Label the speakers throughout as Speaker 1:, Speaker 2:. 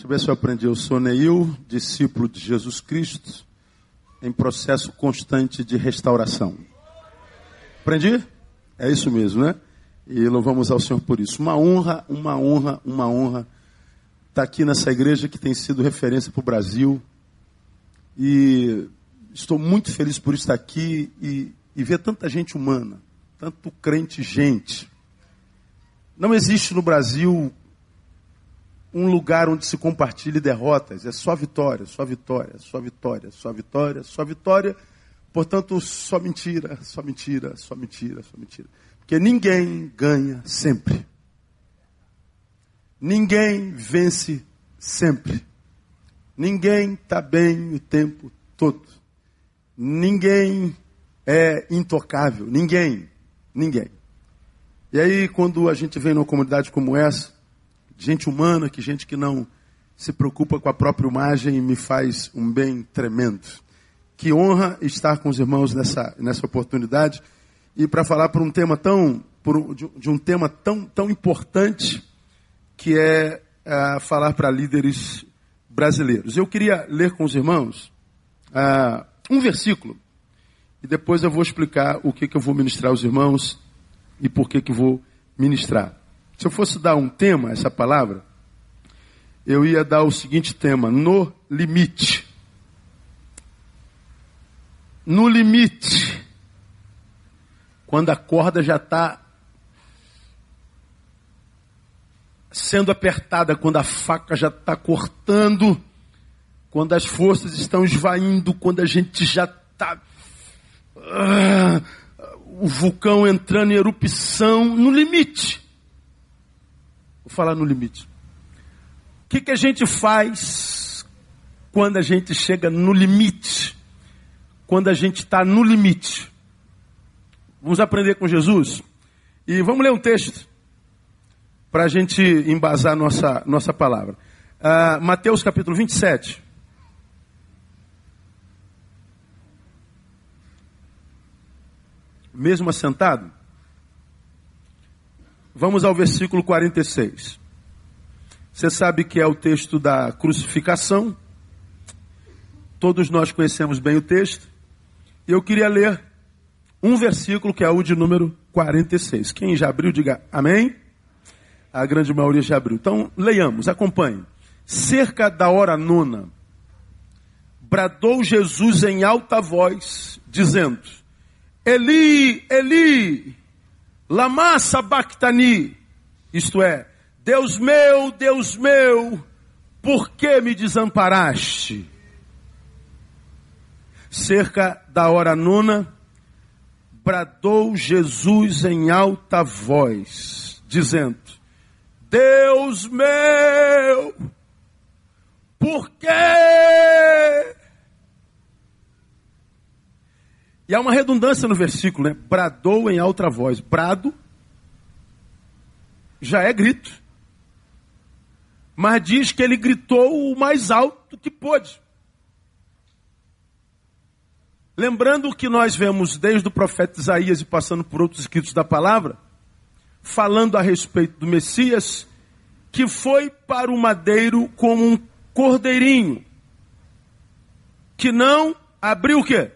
Speaker 1: Deixa eu ver se eu aprendi. Eu sou Neil, discípulo de Jesus Cristo, em processo constante de restauração. Aprendi? É isso mesmo, né? E louvamos ao Senhor por isso. Uma honra, uma honra, uma honra estar aqui nessa igreja que tem sido referência para o Brasil. E estou muito feliz por estar aqui e, e ver tanta gente humana, tanto crente gente. Não existe no Brasil um lugar onde se compartilhe derrotas. É só vitória, só vitória, só vitória, só vitória, só vitória. Portanto, só mentira, só mentira, só mentira, só mentira. Porque ninguém ganha sempre. Ninguém vence sempre. Ninguém está bem o tempo todo. Ninguém é intocável. Ninguém. Ninguém. E aí, quando a gente vem numa comunidade como essa, gente humana, que gente que não se preocupa com a própria imagem, me faz um bem tremendo. Que honra estar com os irmãos nessa, nessa oportunidade e para falar por um tema tão, por, de, de, um tema tão, tão importante que é, é falar para líderes brasileiros. Eu queria ler com os irmãos uh, um versículo e depois eu vou explicar o que, que eu vou ministrar aos irmãos e por que, que vou ministrar. Se eu fosse dar um tema a essa palavra, eu ia dar o seguinte tema: no limite. No limite. Quando a corda já está sendo apertada, quando a faca já está cortando, quando as forças estão esvaindo, quando a gente já está. Ah, o vulcão entrando em erupção, no limite. Falar no limite. O que, que a gente faz quando a gente chega no limite? Quando a gente está no limite? Vamos aprender com Jesus? E vamos ler um texto para a gente embasar nossa, nossa palavra. Uh, Mateus capítulo 27. Mesmo assentado? Vamos ao versículo 46. Você sabe que é o texto da crucificação. Todos nós conhecemos bem o texto. E eu queria ler um versículo que é o de número 46. Quem já abriu, diga amém. A grande maioria já abriu. Então, leiamos, acompanhe. Cerca da hora nona, bradou Jesus em alta voz, dizendo: Eli, Eli, Lama sabachthani, isto é, Deus meu, Deus meu, por que me desamparaste? Cerca da hora nona, bradou Jesus em alta voz, dizendo: Deus meu, por quê? E há uma redundância no versículo, né? Bradou em alta voz. Brado já é grito. Mas diz que ele gritou o mais alto que pôde. Lembrando que nós vemos desde o profeta Isaías e passando por outros escritos da palavra, falando a respeito do Messias, que foi para o madeiro como um cordeirinho, que não abriu o quê?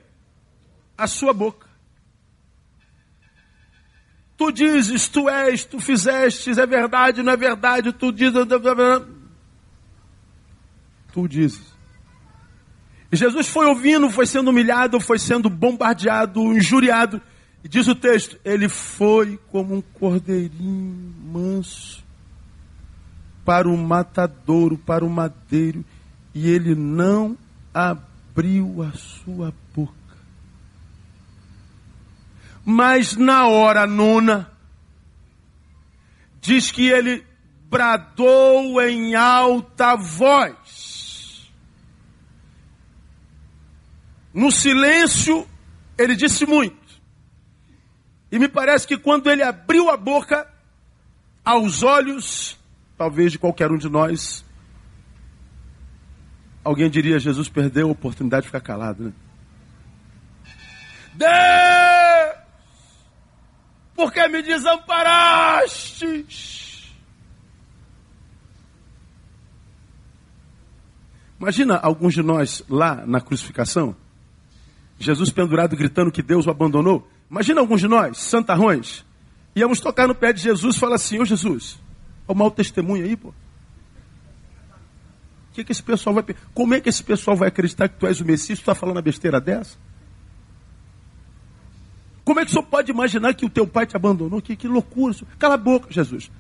Speaker 1: A sua boca. Tu dizes, tu és, tu fizestes, é verdade, não é verdade, tu dizes. Tu dizes. E Jesus foi ouvindo, foi sendo humilhado, foi sendo bombardeado, injuriado. E diz o texto: ele foi como um cordeirinho manso para o matadouro, para o madeiro, e ele não abriu a sua boca. Mas na hora nona, diz que ele bradou em alta voz. No silêncio, ele disse muito. E me parece que quando ele abriu a boca, aos olhos, talvez de qualquer um de nós, alguém diria: Jesus perdeu a oportunidade de ficar calado, né? Deus! Porque me desamparastes. Imagina alguns de nós lá na crucificação, Jesus pendurado gritando que Deus o abandonou. Imagina alguns de nós, santarrões, íamos tocar no pé de Jesus e falar assim, ô Jesus, olha o mau testemunho aí, pô. O que, que esse pessoal vai. Como é que esse pessoal vai acreditar que tu és o Messias? Tu está falando a besteira dessa? Como é que o senhor pode imaginar que o teu pai te abandonou? Que, que loucura. Cala a boca, Jesus.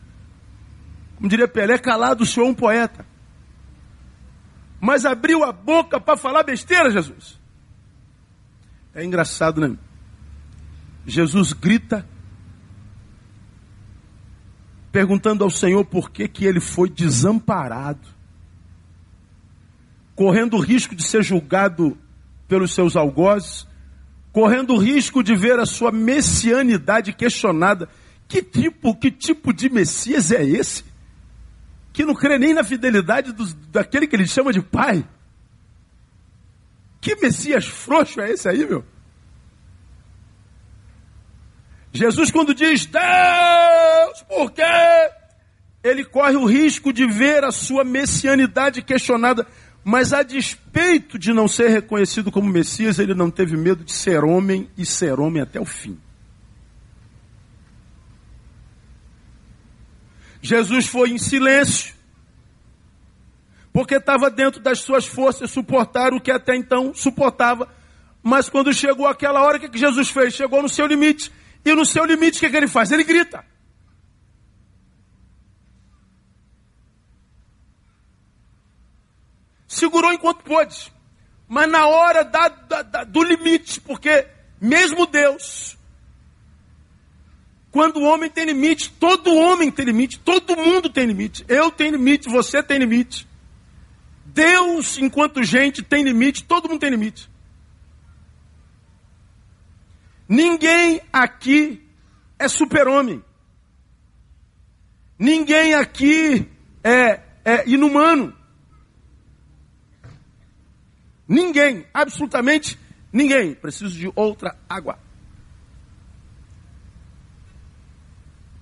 Speaker 1: Como diria Pelé, calado o senhor é um poeta. Mas abriu a boca para falar besteira, Jesus. É engraçado, né? Jesus grita, perguntando ao Senhor por que, que ele foi desamparado, correndo o risco de ser julgado pelos seus algozes, correndo o risco de ver a sua messianidade questionada. Que tipo, que tipo de Messias é esse? Que não crê nem na fidelidade daquele que ele chama de pai. Que Messias frouxo é esse aí, meu? Jesus, quando diz Deus, por quê? Ele corre o risco de ver a sua messianidade questionada. Mas a despeito de não ser reconhecido como Messias, ele não teve medo de ser homem e ser homem até o fim. Jesus foi em silêncio, porque estava dentro das suas forças suportar o que até então suportava. Mas quando chegou aquela hora, o que, que Jesus fez? Chegou no seu limite. E no seu limite, o que, que ele faz? Ele grita. Segurou enquanto pôde. Mas na hora da, da, da, do limite, porque mesmo Deus, quando o homem tem limite, todo homem tem limite, todo mundo tem limite. Eu tenho limite, você tem limite. Deus, enquanto gente, tem limite, todo mundo tem limite. Ninguém aqui é super-homem. Ninguém aqui é, é inumano. Ninguém, absolutamente ninguém. Preciso de outra água.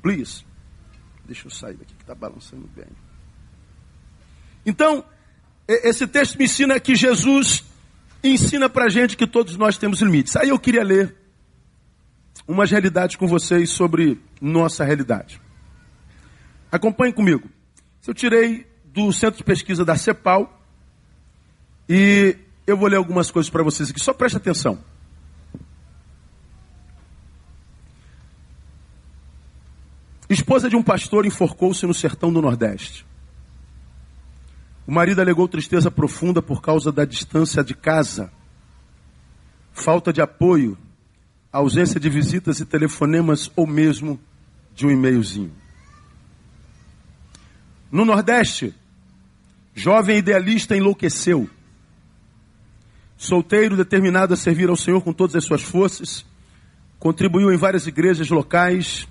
Speaker 1: Please. Deixa eu sair daqui que está balançando bem. Então, esse texto me ensina que Jesus ensina para a gente que todos nós temos limites. Aí eu queria ler umas realidades com vocês sobre nossa realidade. Acompanhe comigo. Eu tirei do Centro de Pesquisa da CEPAL e eu vou ler algumas coisas para vocês aqui, só preste atenção. Esposa de um pastor enforcou-se no sertão do Nordeste. O marido alegou tristeza profunda por causa da distância de casa, falta de apoio, ausência de visitas e telefonemas ou mesmo de um e-mailzinho. No Nordeste, jovem idealista enlouqueceu solteiro, determinado a servir ao Senhor com todas as suas forças, contribuiu em várias igrejas locais,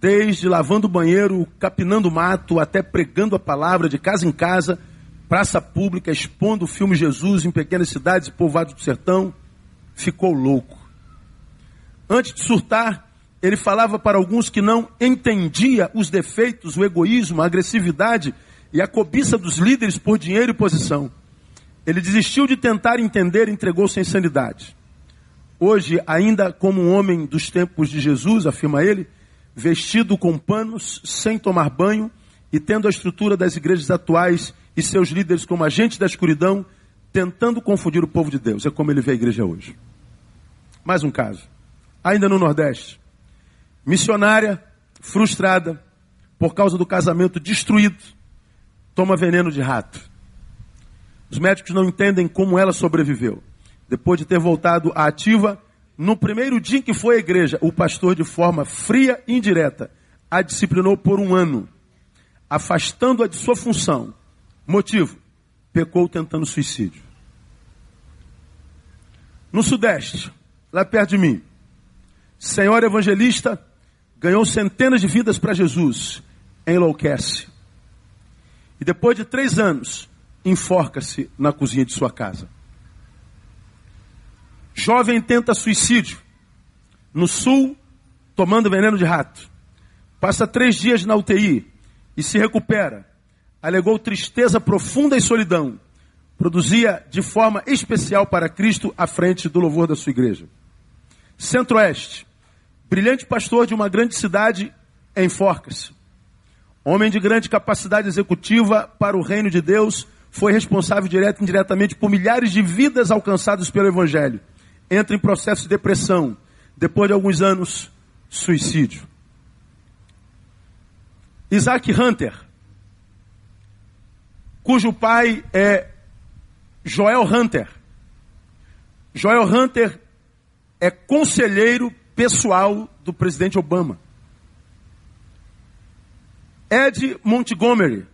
Speaker 1: desde lavando banheiro, capinando mato, até pregando a palavra de casa em casa, praça pública, expondo o filme Jesus em pequenas cidades e povoados do sertão, ficou louco. Antes de surtar, ele falava para alguns que não entendia os defeitos, o egoísmo, a agressividade e a cobiça dos líderes por dinheiro e posição. Ele desistiu de tentar entender e entregou-se à insanidade. Hoje, ainda como um homem dos tempos de Jesus, afirma ele, vestido com panos, sem tomar banho e tendo a estrutura das igrejas atuais e seus líderes como agentes da escuridão, tentando confundir o povo de Deus. É como ele vê a igreja hoje. Mais um caso. Ainda no Nordeste. Missionária, frustrada, por causa do casamento destruído, toma veneno de rato. Os médicos não entendem como ela sobreviveu. Depois de ter voltado à ativa, no primeiro dia em que foi à igreja, o pastor, de forma fria e indireta, a disciplinou por um ano, afastando-a de sua função. Motivo: pecou tentando suicídio. No Sudeste, lá perto de mim, senhora evangelista ganhou centenas de vidas para Jesus, enlouquece. E depois de três anos, enforca-se na cozinha de sua casa. Jovem tenta suicídio. No sul, tomando veneno de rato. Passa três dias na UTI e se recupera. Alegou tristeza profunda e solidão. produzia de forma especial para Cristo à frente do louvor da sua igreja. Centro-Oeste, brilhante pastor de uma grande cidade em Forcas. Homem de grande capacidade executiva para o reino de Deus, foi responsável direto e indiretamente por milhares de vidas alcançadas pelo Evangelho. Entra em processo de depressão. Depois de alguns anos, suicídio. Isaac Hunter, cujo pai é Joel Hunter. Joel Hunter é conselheiro pessoal do presidente Obama. Ed Montgomery,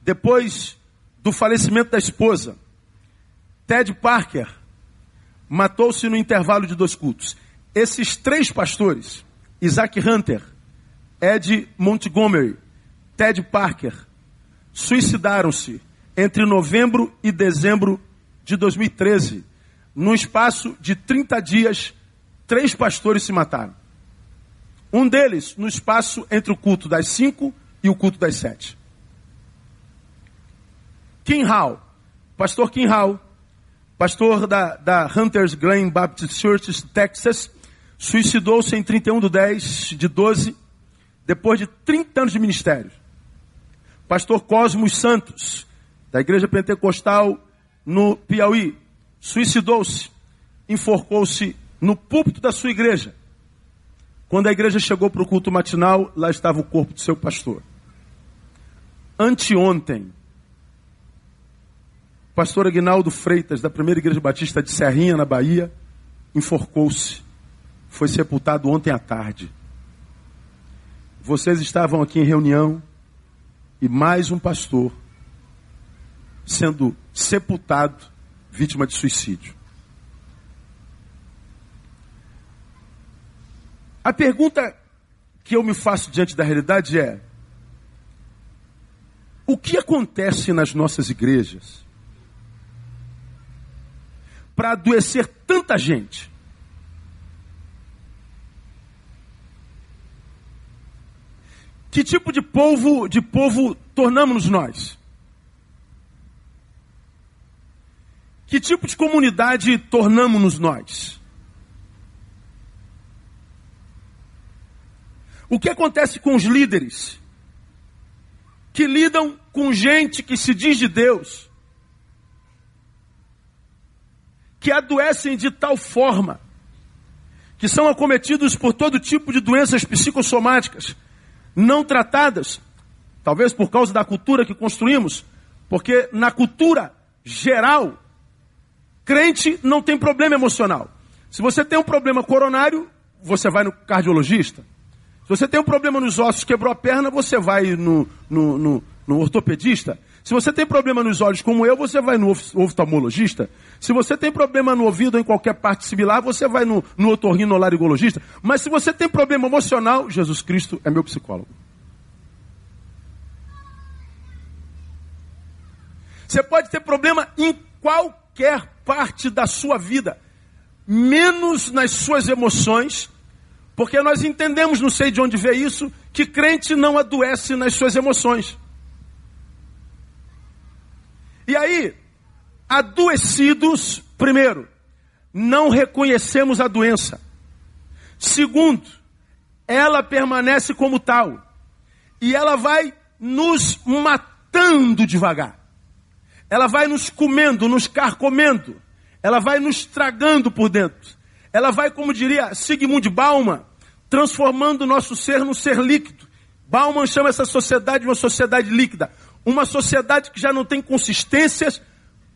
Speaker 1: depois do falecimento da esposa, Ted Parker, matou-se no intervalo de dois cultos. Esses três pastores, Isaac Hunter, Ed Montgomery, Ted Parker, suicidaram-se entre novembro e dezembro de 2013. No espaço de 30 dias, três pastores se mataram. Um deles no espaço entre o culto das 5 e o culto das 7. Kim Hall, pastor Kim Hall, pastor da, da Hunters Glen Baptist Church, Texas, suicidou-se em 31 de 10 de 12, depois de 30 anos de ministério. Pastor Cosmos Santos, da Igreja Pentecostal no Piauí, suicidou-se, enforcou-se no púlpito da sua igreja. Quando a igreja chegou para o culto matinal, lá estava o corpo do seu pastor. Anteontem, pastor Aguinaldo Freitas, da primeira igreja batista de Serrinha, na Bahia, enforcou-se. Foi sepultado ontem à tarde. Vocês estavam aqui em reunião e mais um pastor sendo sepultado, vítima de suicídio. A pergunta que eu me faço diante da realidade é: o que acontece nas nossas igrejas para adoecer tanta gente? Que tipo de povo, de povo tornamos nós? Que tipo de comunidade tornamos-nos nós? O que acontece com os líderes que lidam com gente que se diz de Deus, que adoecem de tal forma, que são acometidos por todo tipo de doenças psicossomáticas não tratadas, talvez por causa da cultura que construímos, porque na cultura geral Crente não tem problema emocional. Se você tem um problema coronário, você vai no cardiologista. Se você tem um problema nos ossos, quebrou a perna, você vai no, no, no, no ortopedista. Se você tem problema nos olhos como eu, você vai no oftalmologista. Se você tem problema no ouvido ou em qualquer parte similar, você vai no, no otorrinolaringologista. Mas se você tem problema emocional, Jesus Cristo é meu psicólogo. Você pode ter problema em qualquer parte da sua vida, menos nas suas emoções, porque nós entendemos, não sei de onde veio isso, que crente não adoece nas suas emoções. E aí, adoecidos, primeiro, não reconhecemos a doença. Segundo, ela permanece como tal. E ela vai nos matando devagar. Ela vai nos comendo, nos carcomendo. Ela vai nos tragando por dentro. Ela vai, como diria Sigmund Bauman, transformando o nosso ser num ser líquido. Bauman chama essa sociedade de uma sociedade líquida. Uma sociedade que já não tem consistências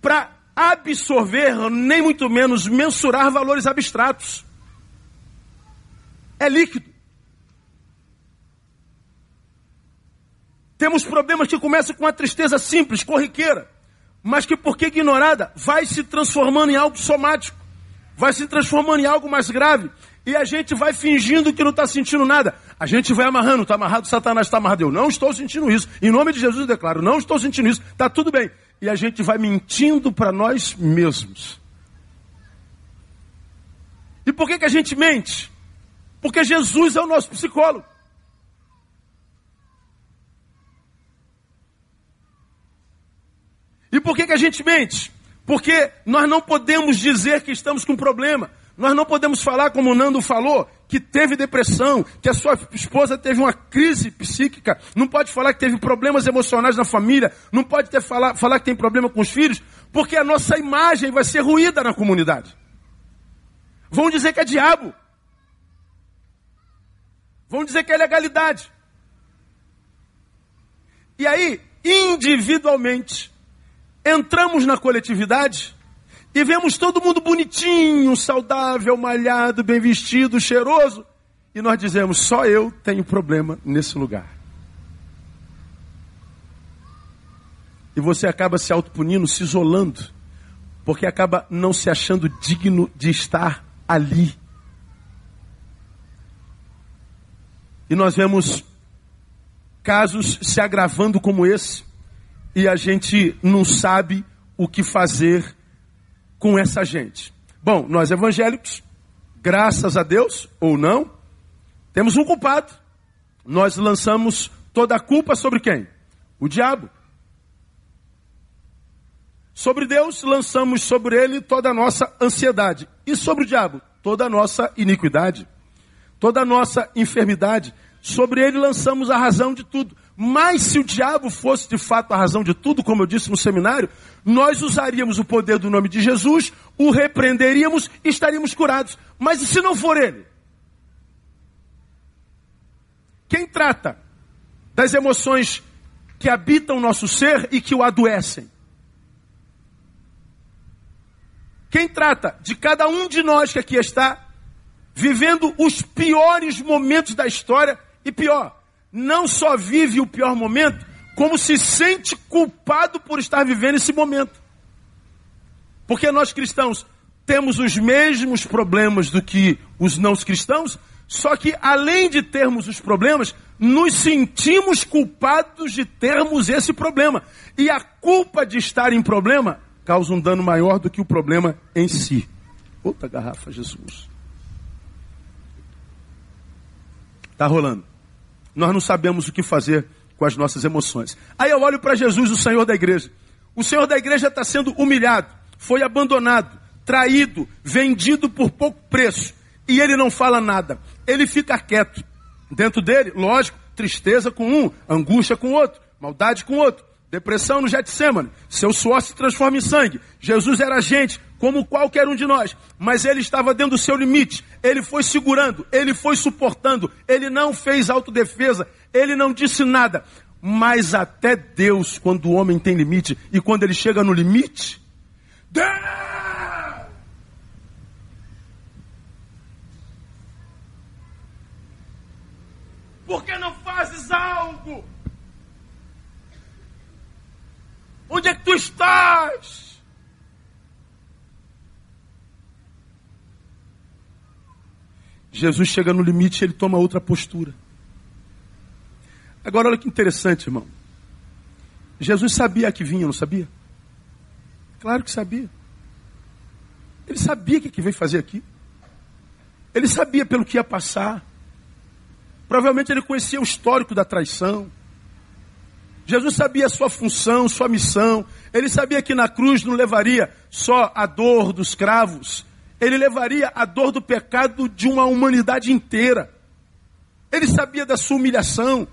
Speaker 1: para absorver, nem muito menos mensurar valores abstratos. É líquido. Temos problemas que começam com uma tristeza simples, corriqueira mas que porque ignorada vai se transformando em algo somático, vai se transformando em algo mais grave, e a gente vai fingindo que não está sentindo nada. A gente vai amarrando, está amarrado, Satanás está amarrado. Eu não estou sentindo isso. Em nome de Jesus eu declaro, não estou sentindo isso. Está tudo bem. E a gente vai mentindo para nós mesmos. E por que, que a gente mente? Porque Jesus é o nosso psicólogo. E por que, que a gente mente? Porque nós não podemos dizer que estamos com problema. Nós não podemos falar, como o Nando falou, que teve depressão, que a sua esposa teve uma crise psíquica. Não pode falar que teve problemas emocionais na família. Não pode ter falar, falar que tem problema com os filhos, porque a nossa imagem vai ser ruída na comunidade. Vão dizer que é diabo. Vão dizer que é legalidade. E aí, individualmente, entramos na coletividade e vemos todo mundo bonitinho, saudável, malhado, bem vestido, cheiroso. E nós dizemos: só eu tenho problema nesse lugar. E você acaba se autopunindo, se isolando, porque acaba não se achando digno de estar ali. E nós vemos casos se agravando como esse, e a gente não sabe o que fazer com essa gente? Bom, nós evangélicos, graças a Deus ou não, temos um culpado. Nós lançamos toda a culpa sobre quem? O diabo. Sobre Deus, lançamos sobre ele toda a nossa ansiedade. E sobre o diabo, toda a nossa iniquidade, toda a nossa enfermidade. Sobre ele lançamos a razão de tudo. Mas se o diabo fosse de fato a razão de tudo, como eu disse no seminário, nós usaríamos o poder do nome de Jesus, o repreenderíamos e estaríamos curados. Mas e se não for ele? Quem trata das emoções que habitam o nosso ser e que o adoecem? Quem trata de cada um de nós que aqui está vivendo os piores momentos da história e pior, não só vive o pior momento, como se sente culpado por estar vivendo esse momento. Porque nós cristãos temos os mesmos problemas do que os não cristãos, só que além de termos os problemas, nos sentimos culpados de termos esse problema. E a culpa de estar em problema causa um dano maior do que o problema em si. Outra garrafa, Jesus. Está rolando nós não sabemos o que fazer com as nossas emoções. Aí eu olho para Jesus, o Senhor da igreja. O Senhor da igreja está sendo humilhado, foi abandonado, traído, vendido por pouco preço. E ele não fala nada. Ele fica quieto. Dentro dele, lógico, tristeza com um, angústia com outro, maldade com outro, depressão no Getsemane. Seu suor se transforma em sangue. Jesus era gente, como qualquer um de nós, mas ele estava dentro do seu limite, ele foi segurando, ele foi suportando, ele não fez autodefesa, ele não disse nada. Mas até Deus, quando o homem tem limite, e quando ele chega no limite, Deus! Por que não fazes algo? Onde é que tu estás? Jesus chega no limite e ele toma outra postura. Agora, olha que interessante, irmão. Jesus sabia que vinha, não sabia? Claro que sabia. Ele sabia o que veio fazer aqui. Ele sabia pelo que ia passar. Provavelmente ele conhecia o histórico da traição. Jesus sabia sua função, sua missão. Ele sabia que na cruz não levaria só a dor dos cravos, ele levaria a dor do pecado de uma humanidade inteira. Ele sabia da sua humilhação.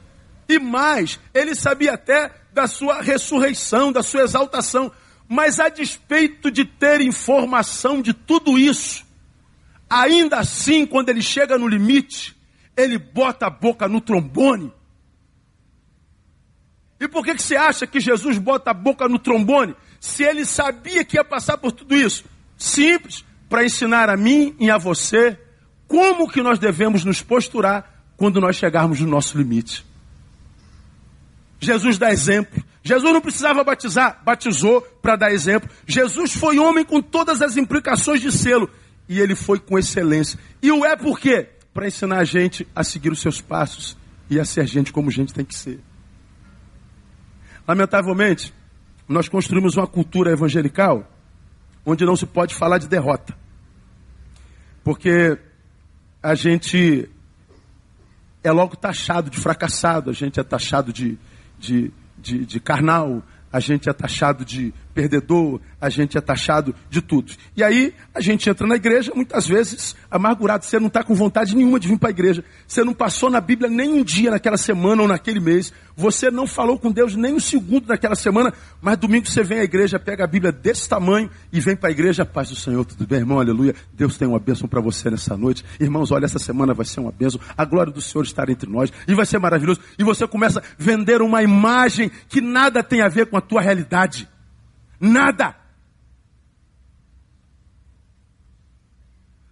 Speaker 1: E mais, ele sabia até da sua ressurreição, da sua exaltação. Mas a despeito de ter informação de tudo isso, ainda assim, quando ele chega no limite, ele bota a boca no trombone. E por que, que você acha que Jesus bota a boca no trombone? Se ele sabia que ia passar por tudo isso? Simples para ensinar a mim e a você como que nós devemos nos posturar quando nós chegarmos no nosso limite. Jesus dá exemplo. Jesus não precisava batizar, batizou para dar exemplo. Jesus foi homem com todas as implicações de selo e ele foi com excelência. E o é por quê? Para ensinar a gente a seguir os seus passos e a ser gente como gente tem que ser. Lamentavelmente, nós construímos uma cultura evangelical onde não se pode falar de derrota. Porque a gente é logo taxado de fracassado, a gente é taxado de, de, de, de carnal, a gente é taxado de perdedor, a gente é taxado de tudo. E aí a gente entra na igreja, muitas vezes amargurado. Você não está com vontade nenhuma de vir para a igreja. Você não passou na Bíblia nem um dia naquela semana ou naquele mês. Você não falou com Deus nem um segundo naquela semana. Mas domingo você vem à igreja, pega a Bíblia desse tamanho e vem para a igreja. Paz do Senhor, tudo bem, irmão? Aleluia. Deus tem uma bênção para você nessa noite. Irmãos, olha, essa semana vai ser uma bênção. A glória do Senhor estar entre nós e vai ser maravilhoso. E você começa a vender uma imagem que nada tem a ver com a tua realidade. Nada.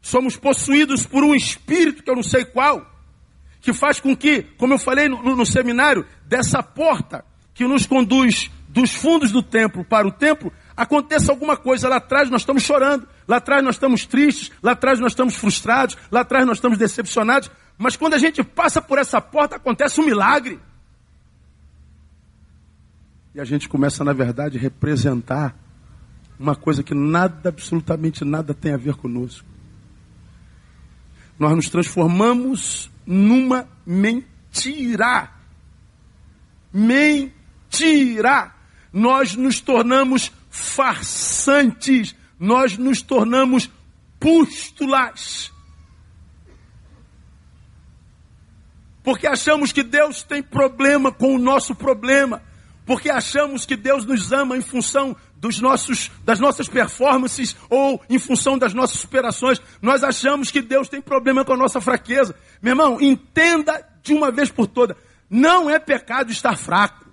Speaker 1: Somos possuídos por um espírito que eu não sei qual, que faz com que, como eu falei no, no, no seminário, dessa porta que nos conduz dos fundos do templo para o templo, aconteça alguma coisa. Lá atrás nós estamos chorando, lá atrás nós estamos tristes, lá atrás nós estamos frustrados, lá atrás nós estamos decepcionados. Mas quando a gente passa por essa porta, acontece um milagre. E a gente começa, na verdade, a representar uma coisa que nada, absolutamente nada tem a ver conosco nós nos transformamos numa mentira. Mentira. Nós nos tornamos farsantes, nós nos tornamos pústulas. Porque achamos que Deus tem problema com o nosso problema. Porque achamos que Deus nos ama em função dos nossos, das nossas performances ou em função das nossas superações. Nós achamos que Deus tem problema com a nossa fraqueza. Meu irmão, entenda de uma vez por todas: não é pecado estar fraco.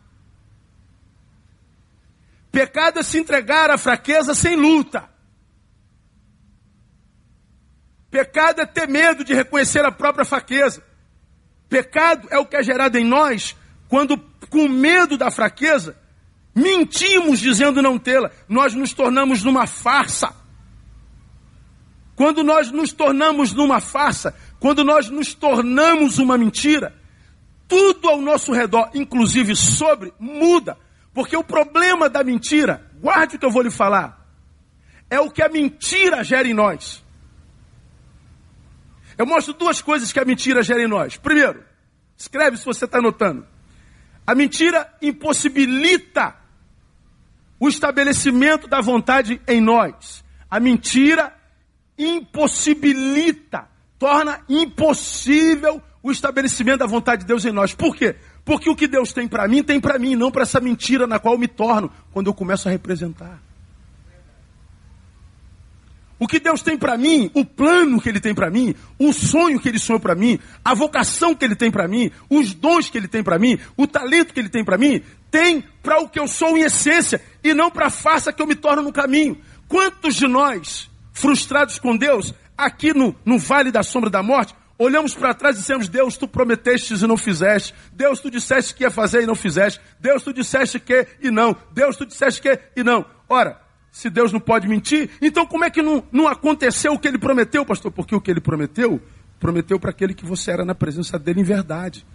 Speaker 1: Pecado é se entregar à fraqueza sem luta. Pecado é ter medo de reconhecer a própria fraqueza. Pecado é o que é gerado em nós quando, com medo da fraqueza, mentimos dizendo não tê-la, nós nos tornamos numa farsa. Quando nós nos tornamos numa farsa, quando nós nos tornamos uma mentira, tudo ao nosso redor, inclusive sobre, muda. Porque o problema da mentira, guarde o que eu vou lhe falar, é o que a mentira gera em nós. Eu mostro duas coisas que a mentira gera em nós. Primeiro, escreve se você está anotando. A mentira impossibilita o estabelecimento da vontade em nós. A mentira impossibilita, torna impossível o estabelecimento da vontade de Deus em nós. Por quê? Porque o que Deus tem para mim, tem para mim, não para essa mentira na qual eu me torno quando eu começo a representar. O que Deus tem para mim, o plano que Ele tem para mim, o sonho que Ele sonhou para mim, a vocação que Ele tem para mim, os dons que Ele tem para mim, o talento que Ele tem para mim, tem para o que eu sou em essência e não para a farsa que eu me torno no caminho. Quantos de nós, frustrados com Deus, aqui no, no vale da sombra da morte, olhamos para trás e dissemos: Deus, tu prometeste e não fizeste. Deus, tu disseste que ia fazer e não fizeste. Deus, tu disseste que e não. Deus, tu disseste que e não. Ora, se Deus não pode mentir, então como é que não, não aconteceu o que ele prometeu, pastor? Porque o que ele prometeu, prometeu para aquele que você era na presença dele em verdade.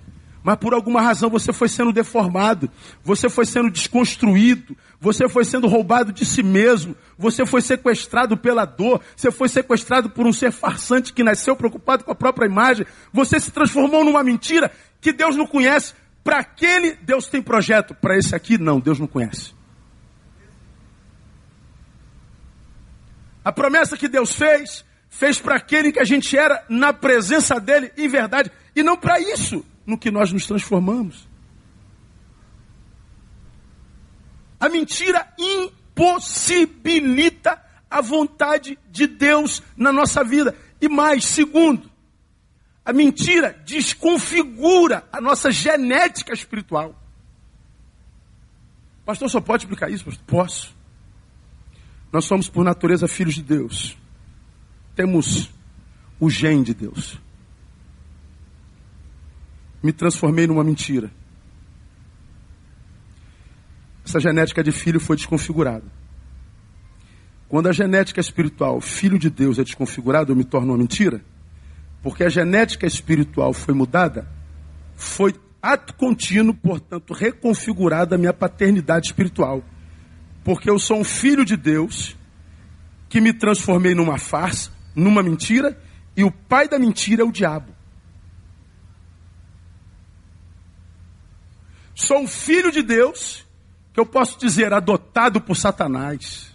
Speaker 1: Mas por alguma razão você foi sendo deformado, você foi sendo desconstruído, você foi sendo roubado de si mesmo, você foi sequestrado pela dor, você foi sequestrado por um ser farsante que nasceu preocupado com a própria imagem, você se transformou numa mentira que Deus não conhece. Para aquele, Deus tem projeto, para esse aqui, não, Deus não conhece. A promessa que Deus fez, fez para aquele que a gente era na presença dele em verdade, e não para isso no que nós nos transformamos. A mentira impossibilita a vontade de Deus na nossa vida. E mais, segundo, a mentira desconfigura a nossa genética espiritual. Pastor, só pode explicar isso? Pastor? Posso. Nós somos, por natureza, filhos de Deus. Temos o gene de Deus. Me transformei numa mentira. Essa genética de filho foi desconfigurada. Quando a genética espiritual, filho de Deus, é desconfigurada, eu me torno uma mentira. Porque a genética espiritual foi mudada, foi ato contínuo, portanto, reconfigurada a minha paternidade espiritual porque eu sou um filho de Deus que me transformei numa farsa, numa mentira, e o pai da mentira é o diabo. Sou um filho de Deus que eu posso dizer adotado por Satanás.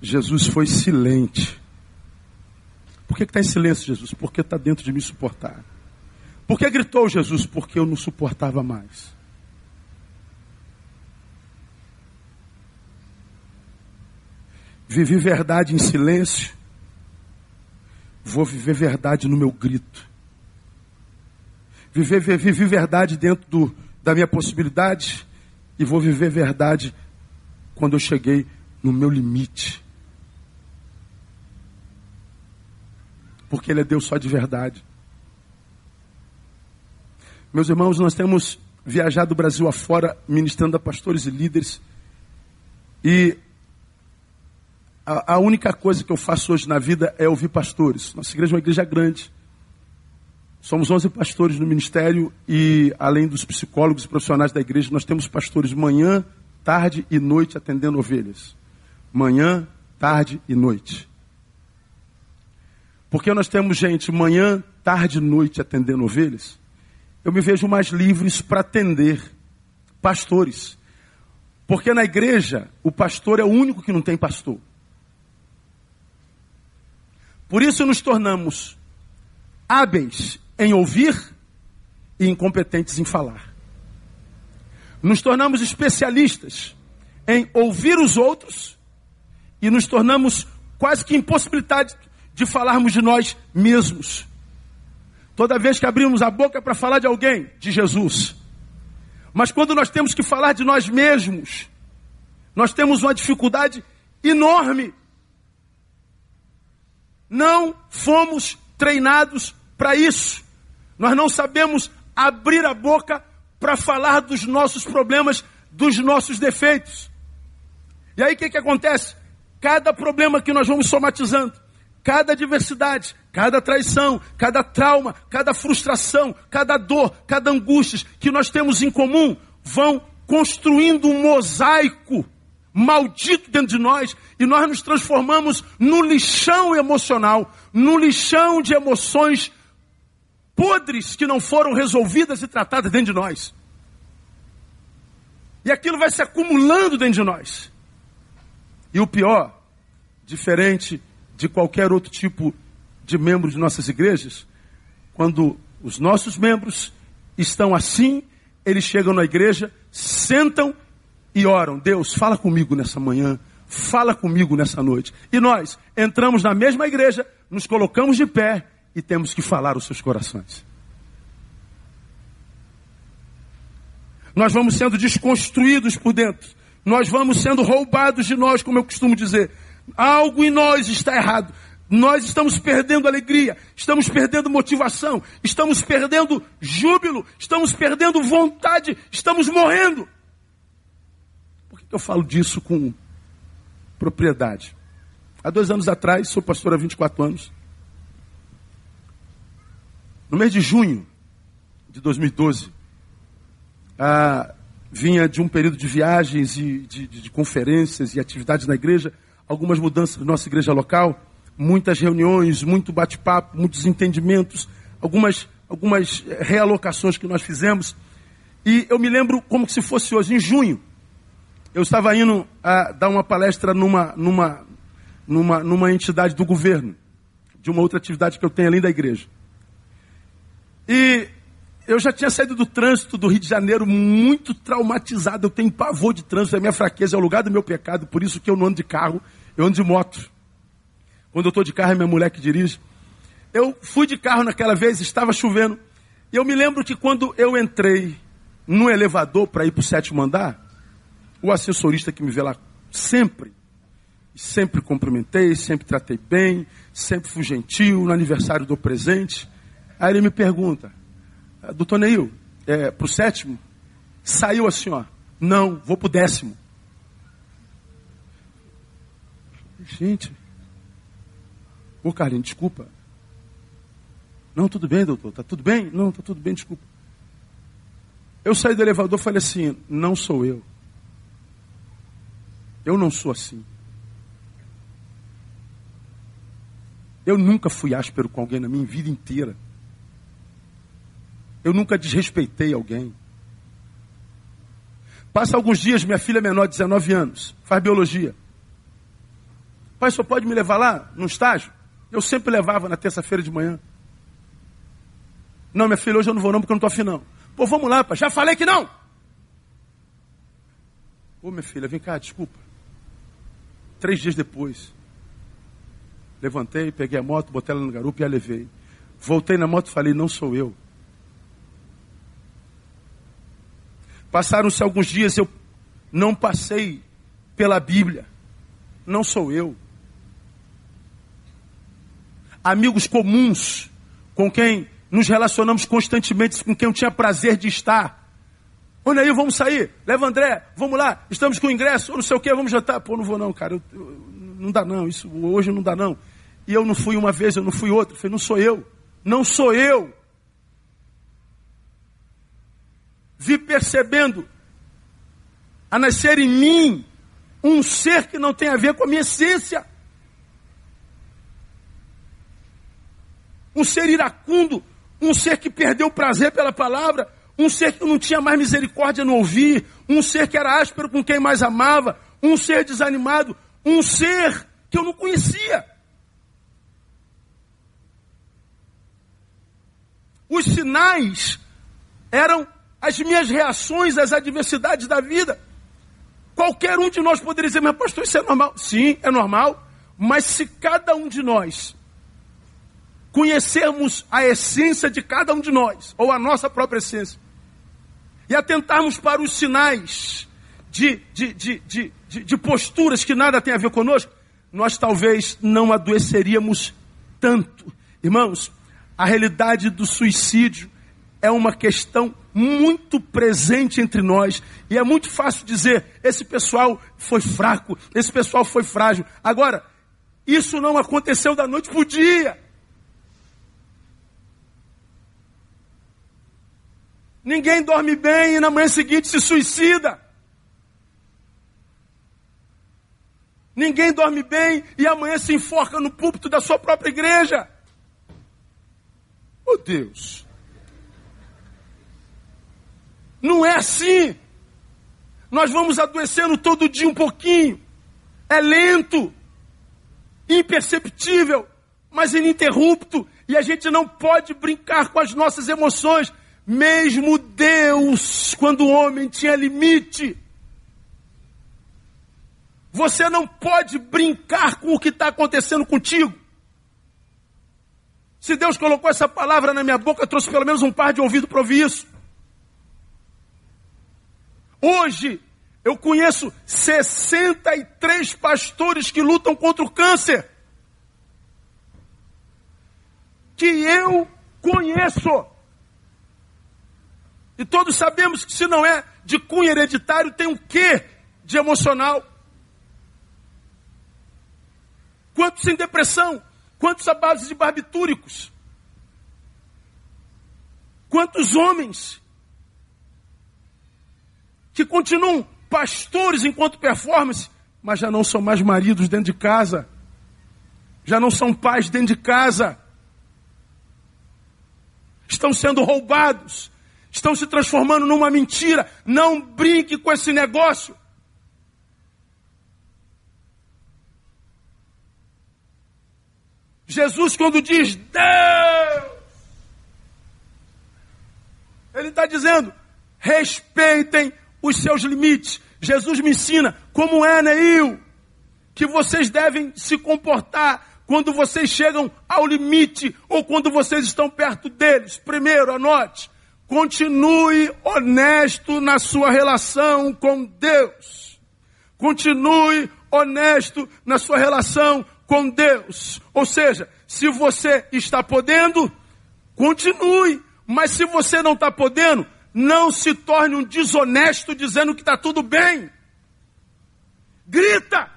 Speaker 1: Jesus foi silente. Por que está em silêncio, Jesus? Porque está dentro de me suportar. Por que gritou Jesus? Porque eu não suportava mais. Vivi verdade em silêncio, vou viver verdade no meu grito. Viver, viver verdade dentro do, da minha possibilidade e vou viver verdade quando eu cheguei no meu limite. Porque Ele é Deus só de verdade. Meus irmãos, nós temos viajado o Brasil afora, ministrando a pastores e líderes. E a, a, única coisa que eu faço hoje na vida é ouvir pastores. Nossa igreja é uma igreja grande. Somos 11 pastores no ministério e, além dos psicólogos e profissionais da igreja, nós temos pastores manhã, tarde e noite atendendo ovelhas. Manhã, tarde e noite. Porque nós temos gente manhã, tarde e noite atendendo ovelhas, eu me vejo mais livres para atender pastores. Porque na igreja, o pastor é o único que não tem pastor. Por isso nos tornamos hábeis em ouvir e incompetentes em falar. Nos tornamos especialistas em ouvir os outros e nos tornamos quase que impossibilitados de falarmos de nós mesmos. Toda vez que abrimos a boca para falar de alguém, de Jesus. Mas quando nós temos que falar de nós mesmos, nós temos uma dificuldade enorme não fomos treinados para isso. Nós não sabemos abrir a boca para falar dos nossos problemas, dos nossos defeitos. E aí o que, que acontece? Cada problema que nós vamos somatizando, cada adversidade, cada traição, cada trauma, cada frustração, cada dor, cada angústia que nós temos em comum, vão construindo um mosaico maldito dentro de nós e nós nos transformamos no lixão emocional, no lixão de emoções podres que não foram resolvidas e tratadas dentro de nós. E aquilo vai se acumulando dentro de nós. E o pior, diferente de qualquer outro tipo de membro de nossas igrejas, quando os nossos membros estão assim, eles chegam na igreja, sentam e oram: Deus, fala comigo nessa manhã, fala comigo nessa noite. E nós entramos na mesma igreja, nos colocamos de pé e temos que falar os seus corações. Nós vamos sendo desconstruídos por dentro. Nós vamos sendo roubados de nós, como eu costumo dizer. Algo em nós está errado. Nós estamos perdendo alegria, estamos perdendo motivação, estamos perdendo júbilo, estamos perdendo vontade, estamos morrendo eu falo disso com propriedade. Há dois anos atrás, sou pastor há 24 anos. No mês de junho de 2012, ah, vinha de um período de viagens e de, de, de, conferências e atividades na igreja, algumas mudanças na nossa igreja local, muitas reuniões, muito bate-papo, muitos entendimentos, algumas, algumas eh, realocações que nós fizemos. E eu me lembro como se fosse hoje, em junho, eu estava indo a dar uma palestra numa, numa, numa, numa entidade do governo, de uma outra atividade que eu tenho além da igreja. E eu já tinha saído do trânsito do Rio de Janeiro muito traumatizado. Eu tenho pavor de trânsito, é minha fraqueza, é o lugar do meu pecado, por isso que eu não ando de carro, eu ando de moto. Quando eu estou de carro é minha mulher que dirige. Eu fui de carro naquela vez, estava chovendo. E eu me lembro que quando eu entrei no elevador para ir para o sétimo andar, o assessorista que me vê lá sempre, sempre cumprimentei, sempre tratei bem, sempre fui gentil, no aniversário do presente. Aí ele me pergunta, doutor Neil, é, para o sétimo? Saiu assim, ó. Não, vou para o décimo. Gente. Ô Carlinhos, desculpa. Não, tudo bem, doutor. Tá tudo bem? Não, tá tudo bem, desculpa. Eu saí do elevador e falei assim, não sou eu. Eu não sou assim. Eu nunca fui áspero com alguém na minha vida inteira. Eu nunca desrespeitei alguém. Passa alguns dias, minha filha menor, 19 anos, faz biologia. Pai, só pode me levar lá, no estágio? Eu sempre levava na terça-feira de manhã. Não, minha filha, hoje eu não vou não, porque eu não estou afim não. Pô, vamos lá, pai. Já falei que não. Ô, minha filha, vem cá, desculpa. Três dias depois, levantei, peguei a moto, botei ela no garupa e a levei. Voltei na moto e falei, não sou eu. Passaram-se alguns dias, eu não passei pela Bíblia. Não sou eu. Amigos comuns com quem nos relacionamos constantemente, com quem eu tinha prazer de estar. Olha aí, vamos sair. Leva André, vamos lá. Estamos com ingresso, ou não sei o que, vamos jantar. Pô, não vou não, cara. Eu, eu, não dá não, isso hoje não dá não. E eu não fui uma vez, eu não fui outra. Eu falei, não sou eu. Não sou eu. Vi percebendo a nascer em mim um ser que não tem a ver com a minha essência. Um ser iracundo, um ser que perdeu o prazer pela palavra, um ser que não tinha mais misericórdia no ouvir, um ser que era áspero com quem mais amava, um ser desanimado, um ser que eu não conhecia. Os sinais eram as minhas reações às adversidades da vida. Qualquer um de nós poderia dizer, mas pastor, isso é normal. Sim, é normal. Mas se cada um de nós conhecermos a essência de cada um de nós, ou a nossa própria essência, e atentarmos para os sinais de, de, de, de, posturas que nada tem a ver conosco, nós talvez não adoeceríamos tanto. Irmãos, a realidade do suicídio é uma questão muito presente entre nós. E é muito fácil dizer: esse pessoal foi fraco, esse pessoal foi frágil. Agora, isso não aconteceu da noite para o dia. Ninguém dorme bem e na manhã seguinte se suicida. Ninguém dorme bem e amanhã se enforca no púlpito da sua própria igreja. Oh Deus. Não é assim. Nós vamos adoecendo todo dia um pouquinho. É lento, imperceptível, mas ininterrupto. E a gente não pode brincar com as nossas emoções. Mesmo Deus, quando o homem tinha limite, você não pode brincar com o que está acontecendo contigo. Se Deus colocou essa palavra na minha boca, trouxe pelo menos um par de ouvido para ouvir isso. Hoje, eu conheço 63 pastores que lutam contra o câncer. Que eu conheço. E todos sabemos que se não é de cunho hereditário, tem um quê de emocional? Quantos em depressão? Quantos à base de barbitúricos? Quantos homens que continuam pastores enquanto performance, mas já não são mais maridos dentro de casa, já não são pais dentro de casa, estão sendo roubados, estão se transformando numa mentira. Não brinque com esse negócio. Jesus, quando diz Deus, Ele está dizendo: respeitem os seus limites. Jesus me ensina como é, Neil, que vocês devem se comportar quando vocês chegam ao limite ou quando vocês estão perto deles. Primeiro, anote, continue honesto na sua relação com Deus. Continue honesto na sua relação com Deus. Ou seja, se você está podendo, continue. Mas se você não está podendo, não se torne um desonesto dizendo que está tudo bem. Grita.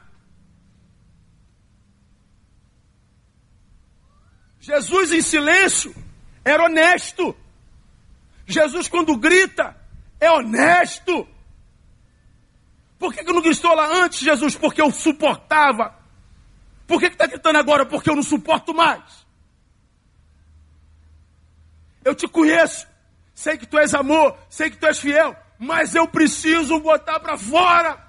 Speaker 1: Jesus em silêncio era honesto. Jesus, quando grita, é honesto. Por que, que não gritou lá antes, Jesus? Porque eu suportava. Por que está gritando agora? Porque eu não suporto mais. Eu te conheço, sei que tu és amor, sei que tu és fiel, mas eu preciso botar para fora.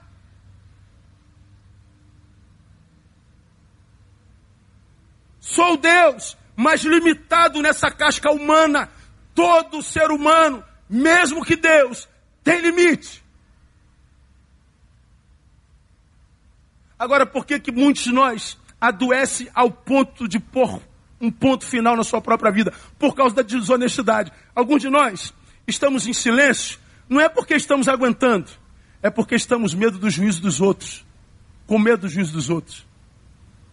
Speaker 1: Sou Deus, mas limitado nessa casca humana. Todo ser humano, mesmo que Deus, tem limite. Agora, por que, que muitos de nós adoecem ao ponto de pôr um ponto final na sua própria vida? Por causa da desonestidade. Alguns de nós estamos em silêncio, não é porque estamos aguentando, é porque estamos medo do juízo dos outros. Com medo do juízo dos outros.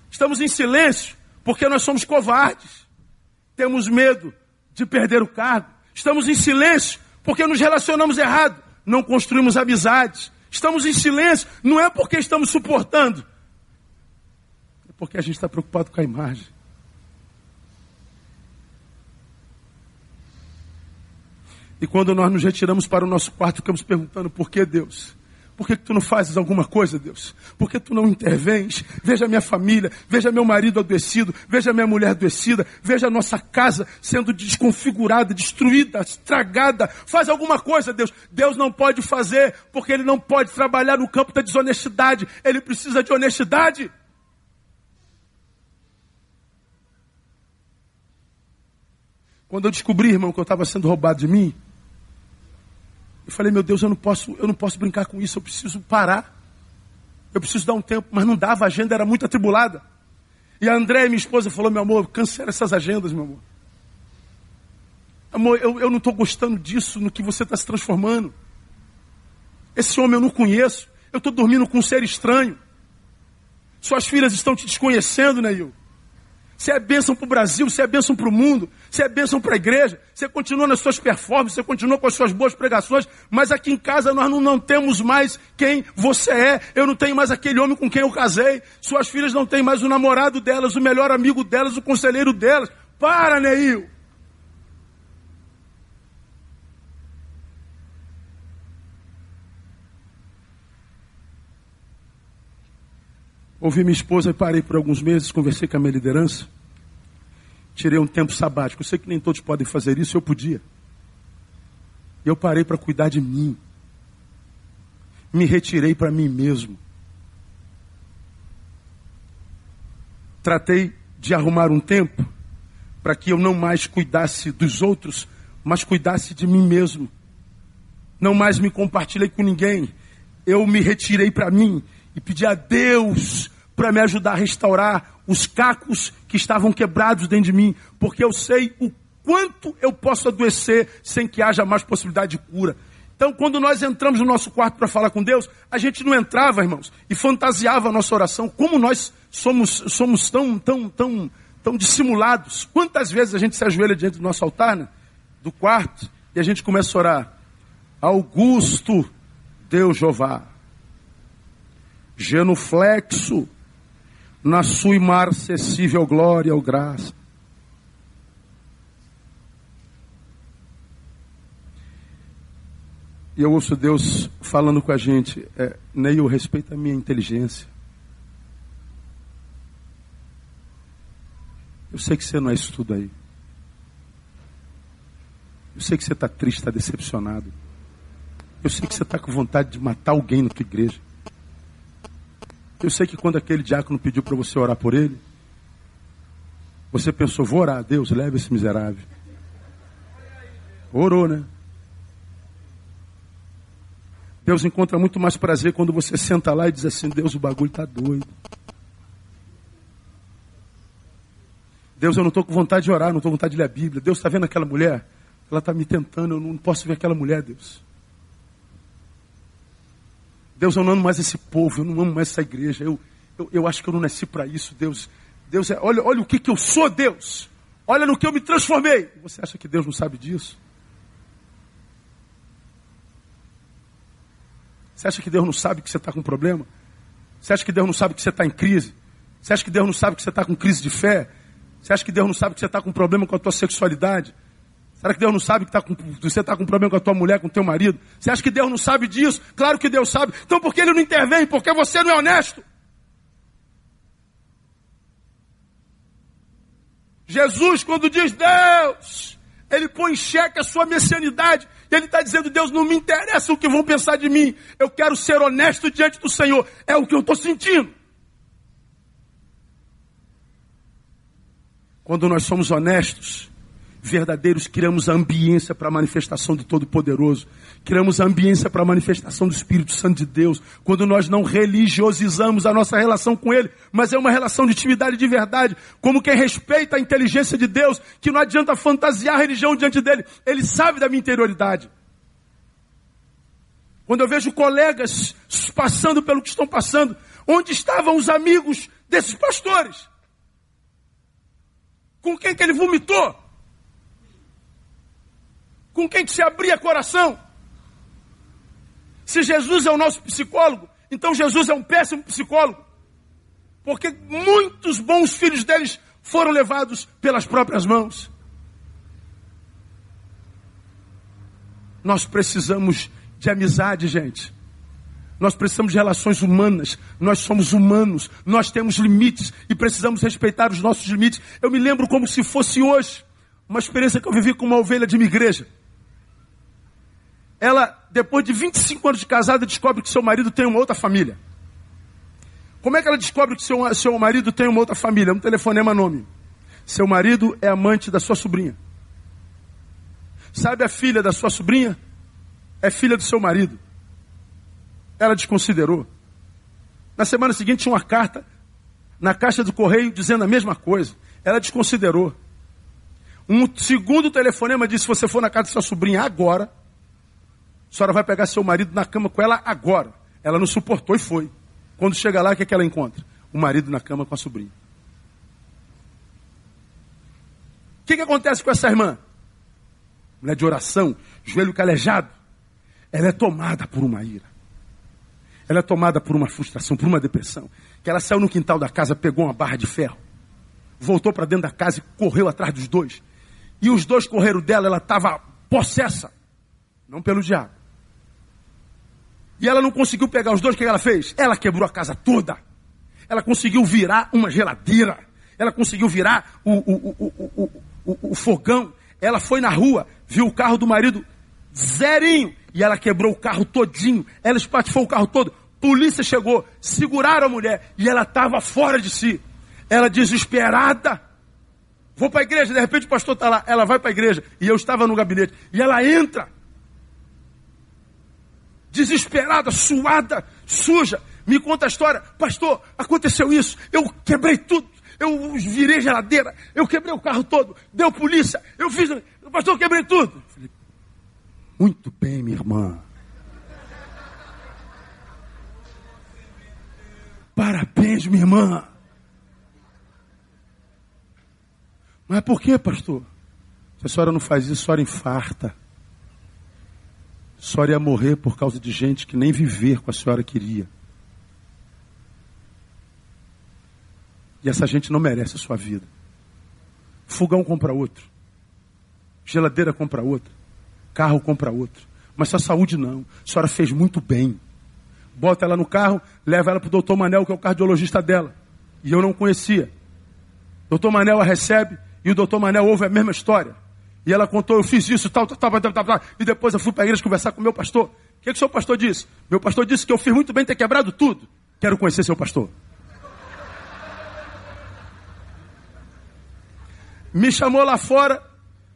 Speaker 1: Estamos em silêncio porque nós somos covardes. Temos medo de perder o cargo. Estamos em silêncio porque nos relacionamos errado. Não construímos amizades. Estamos em silêncio, não é porque estamos suportando, é porque a gente está preocupado com a imagem. E quando nós nos retiramos para o nosso quarto, ficamos perguntando: por que Deus? Por que, tu não fazes alguma coisa, Deus? Por que tu não intervens? Veja minha família, veja meu marido adoecido, veja minha mulher adoecida, veja a nossa casa sendo desconfigurada, destruída, estragada. Faz alguma coisa, Deus. Deus não pode fazer porque ele não pode trabalhar no campo da desonestidade. Ele precisa de honestidade. Quando eu descobri, irmão, que eu estava sendo roubado de mim, eu falei, meu Deus, eu não posso, eu não posso brincar com isso, eu preciso parar. Eu preciso dar um tempo, mas não dava, a agenda era muito atribulada. E a André, minha esposa, falou, meu amor, cancela essas agendas, meu amor. Amor, eu, eu não estou gostando disso, no que você está se transformando. Esse homem eu não conheço. Eu estou dormindo com um ser estranho. Suas filhas estão te desconhecendo, Neil. Né, você é bênção para o Brasil, você é bênção para o mundo, você é bênção para a igreja, você continua nas suas performances, você continua com as suas boas pregações, mas aqui em casa nós não, não temos mais quem você é. Eu não tenho mais aquele homem com quem eu casei. Suas filhas não têm mais o namorado delas, o melhor amigo delas, o conselheiro delas. Para, Neil! Ouvi minha esposa e parei por alguns meses, conversei com a minha liderança. Tirei um tempo sabático. Eu sei que nem todos podem fazer isso, eu podia. E eu parei para cuidar de mim. Me retirei para mim mesmo. Tratei de arrumar um tempo para que eu não mais cuidasse dos outros, mas cuidasse de mim mesmo. Não mais me compartilhei com ninguém. Eu me retirei para mim e pedi a Deus para me ajudar a restaurar os cacos que estavam quebrados dentro de mim, porque eu sei o quanto eu posso adoecer sem que haja mais possibilidade de cura. Então, quando nós entramos no nosso quarto para falar com Deus, a gente não entrava, irmãos, e fantasiava a nossa oração, como nós somos, somos tão, tão, tão, tão dissimulados. Quantas vezes a gente se ajoelha diante do nosso altar, né? do quarto, e a gente começa a orar. Augusto, Deus Jeová genuflexo na sua imarcessível glória ou graça. E eu ouço Deus falando com a gente, é, Neil, respeita a minha inteligência. Eu sei que você não é isso tudo aí. Eu sei que você está triste, está decepcionado. Eu sei que você está com vontade de matar alguém na tua igreja. Eu sei que quando aquele diácono pediu para você orar por ele, você pensou, vou orar, Deus, leve esse miserável. Orou, né? Deus encontra muito mais prazer quando você senta lá e diz assim, Deus, o bagulho está doido. Deus, eu não estou com vontade de orar, não estou com vontade de ler a Bíblia. Deus está vendo aquela mulher? Ela está me tentando, eu não posso ver aquela mulher, Deus. Deus, eu não amo mais esse povo, eu não amo mais essa igreja. Eu, eu, eu acho que eu não nasci para isso, Deus. Deus é, olha, olha o que, que eu sou, Deus. Olha no que eu me transformei. Você acha que Deus não sabe disso? Você acha que Deus não sabe que você está com problema? Você acha que Deus não sabe que você está em crise? Você acha que Deus não sabe que você está com crise de fé? Você acha que Deus não sabe que você está com problema com a tua sexualidade? Será que Deus não sabe que tá com, você está com problema com a tua mulher, com o teu marido? Você acha que Deus não sabe disso? Claro que Deus sabe. Então por que Ele não intervém? Porque você não é honesto. Jesus, quando diz Deus, ele põe em xeque a sua messianidade. Ele está dizendo, Deus, não me interessa o que vão pensar de mim. Eu quero ser honesto diante do Senhor. É o que eu estou sentindo. Quando nós somos honestos, verdadeiros, criamos a ambiência para a manifestação do Todo-Poderoso. Criamos a ambiência para a manifestação do Espírito Santo de Deus. Quando nós não religiosizamos a nossa relação com Ele, mas é uma relação de intimidade de verdade, como quem respeita a inteligência de Deus, que não adianta fantasiar a religião diante dele. Ele sabe da minha interioridade. Quando eu vejo colegas passando pelo que estão passando, onde estavam os amigos desses pastores? Com quem que ele vomitou? Com quem que se abria coração? Se Jesus é o nosso psicólogo, então Jesus é um péssimo psicólogo. Porque muitos bons filhos deles foram levados pelas próprias mãos. Nós precisamos de amizade, gente. Nós precisamos de relações humanas. Nós somos humanos. Nós temos limites e precisamos respeitar os nossos limites. Eu me lembro como se fosse hoje uma experiência que eu vivi com uma ovelha de minha igreja. Ela, depois de 25 anos de casada, descobre que seu marido tem uma outra família. Como é que ela descobre que seu, seu marido tem uma outra família? Um telefonema nome. Seu marido é amante da sua sobrinha. Sabe a filha da sua sobrinha? É filha do seu marido ela desconsiderou. Na semana seguinte tinha uma carta na caixa do correio dizendo a mesma coisa. Ela desconsiderou. Um segundo telefonema disse: se você for na casa da sua sobrinha agora, a senhora vai pegar seu marido na cama com ela agora. Ela não suportou e foi. Quando chega lá, o que, é que ela encontra? O marido na cama com a sobrinha. O que, que acontece com essa irmã? Mulher de oração, joelho calejado. Ela é tomada por uma ira. Ela é tomada por uma frustração, por uma depressão. Que ela saiu no quintal da casa, pegou uma barra de ferro, voltou para dentro da casa e correu atrás dos dois. E os dois correram dela, ela estava possessa, não pelo diabo. E ela não conseguiu pegar os dois, o que ela fez? Ela quebrou a casa toda. Ela conseguiu virar uma geladeira. Ela conseguiu virar o, o, o, o, fogão. Ela foi na rua, viu o carro do marido zerinho. E ela quebrou o carro todinho. Ela espatifou o carro todo. Polícia chegou, seguraram a mulher e ela estava fora de si. Ela desesperada. Vou para a igreja, de repente o pastor está lá. Ela vai para a igreja e eu estava no gabinete. E ela entra. Desesperada, suada, suja. Me conta a história. Pastor, aconteceu isso. Eu quebrei tudo. Eu virei geladeira. Eu quebrei o carro todo. Deu polícia. Eu fiz. Pastor, eu quebrei tudo. Falei, Muito bem, minha irmã. Parabéns, minha irmã. Mas por que, pastor? Se a senhora não faz isso, a senhora infarta. Senhora ia morrer por causa de gente que nem viver com a senhora queria. E essa gente não merece a sua vida. Fogão compra outro. Geladeira compra outra. Carro compra outro. Mas sua saúde não. A senhora fez muito bem bota ela no carro, leva ela para o doutor Manel, que é o cardiologista dela. E eu não conhecia. Doutor Manel a recebe e o doutor Manel ouve a mesma história. E ela contou, eu fiz isso, tal, tal, tal, tal, tal, tal. E depois eu fui para a igreja conversar com o meu pastor. O que, que o seu pastor disse? Meu pastor disse que eu fiz muito bem ter quebrado tudo. Quero conhecer seu pastor. Me chamou lá fora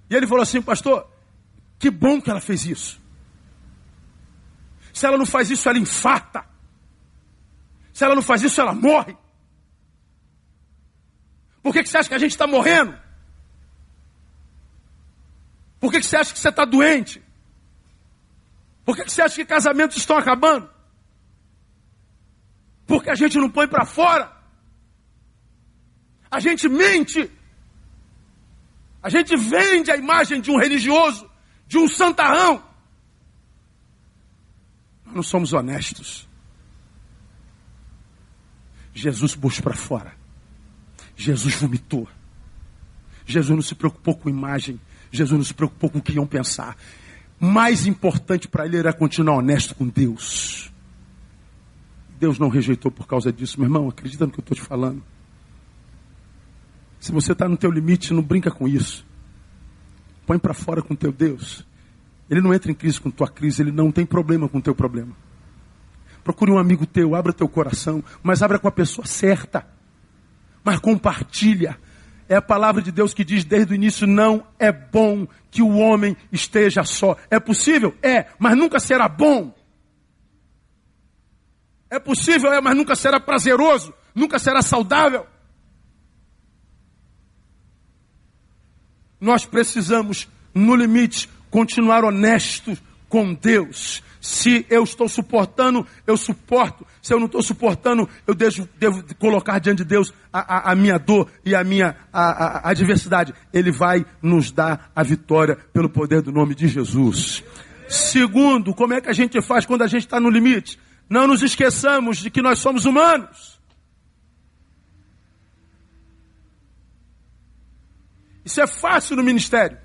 Speaker 1: e ele falou assim, pastor, que bom que ela fez isso. Se ela não faz isso, ela infarta. Se ela não faz isso, ela morre. Por que, que você acha que a gente está morrendo? Por que, que você acha que você está doente? Por que, que você acha que casamentos estão acabando? Porque a gente não põe para fora. A gente mente. A gente vende a imagem de um religioso, de um santarrão não somos honestos. Jesus pôs para fora. Jesus vomitou. Jesus não se preocupou com imagem. Jesus não se preocupou com o que iam pensar. Mais importante para ele era continuar honesto com Deus. Deus não rejeitou por causa disso, meu irmão. Acredita no que eu estou te falando. Se você está no teu limite, não brinca com isso. Põe para fora com teu Deus. Ele não entra em crise com tua crise, ele não tem problema com teu problema. Procure um amigo teu, abra teu coração, mas abra com a pessoa certa. Mas compartilha. É a palavra de Deus que diz desde o início: não é bom que o homem esteja só. É possível? É, mas nunca será bom. É possível, é, mas nunca será prazeroso, nunca será saudável. Nós precisamos, no limite, continuar honestos com Deus. Se eu estou suportando, eu suporto. Se eu não estou suportando, eu devo, devo, colocar diante de Deus a, a, a minha dor e a minha a, adversidade. Ele vai nos dar a vitória pelo poder do nome de Jesus. Segundo, como é que a gente faz quando a gente está no limite? Não nos esqueçamos de que nós somos humanos. Isso é fácil no ministério.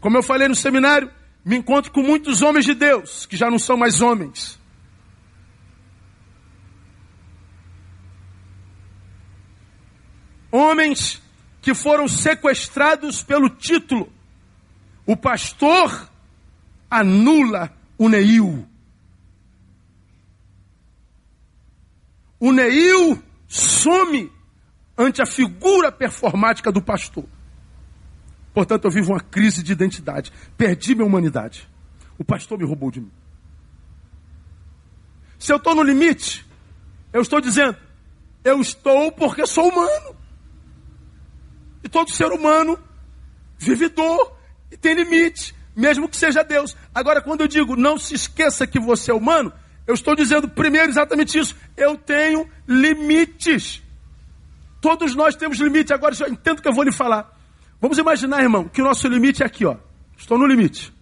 Speaker 1: Como eu falei no seminário, me encontro com muitos homens de Deus que já não são mais homens. Homens que foram sequestrados pelo título. O pastor anula o Neil. O Neil some ante a figura performática do pastor. Portanto, eu vivo uma crise de identidade. Perdi minha humanidade. O pastor me roubou de mim. Se eu estou no limite, eu estou dizendo, eu estou porque sou humano. E todo ser humano vive dor e tem limite, mesmo que seja Deus. Agora, quando eu digo não se esqueça que você é humano, eu estou dizendo primeiro exatamente isso. Eu tenho limites. Todos nós temos limites. Agora, eu entendo que eu vou lhe falar. Vamos imaginar, irmão, que o nosso limite é aqui, ó. Estou no limite.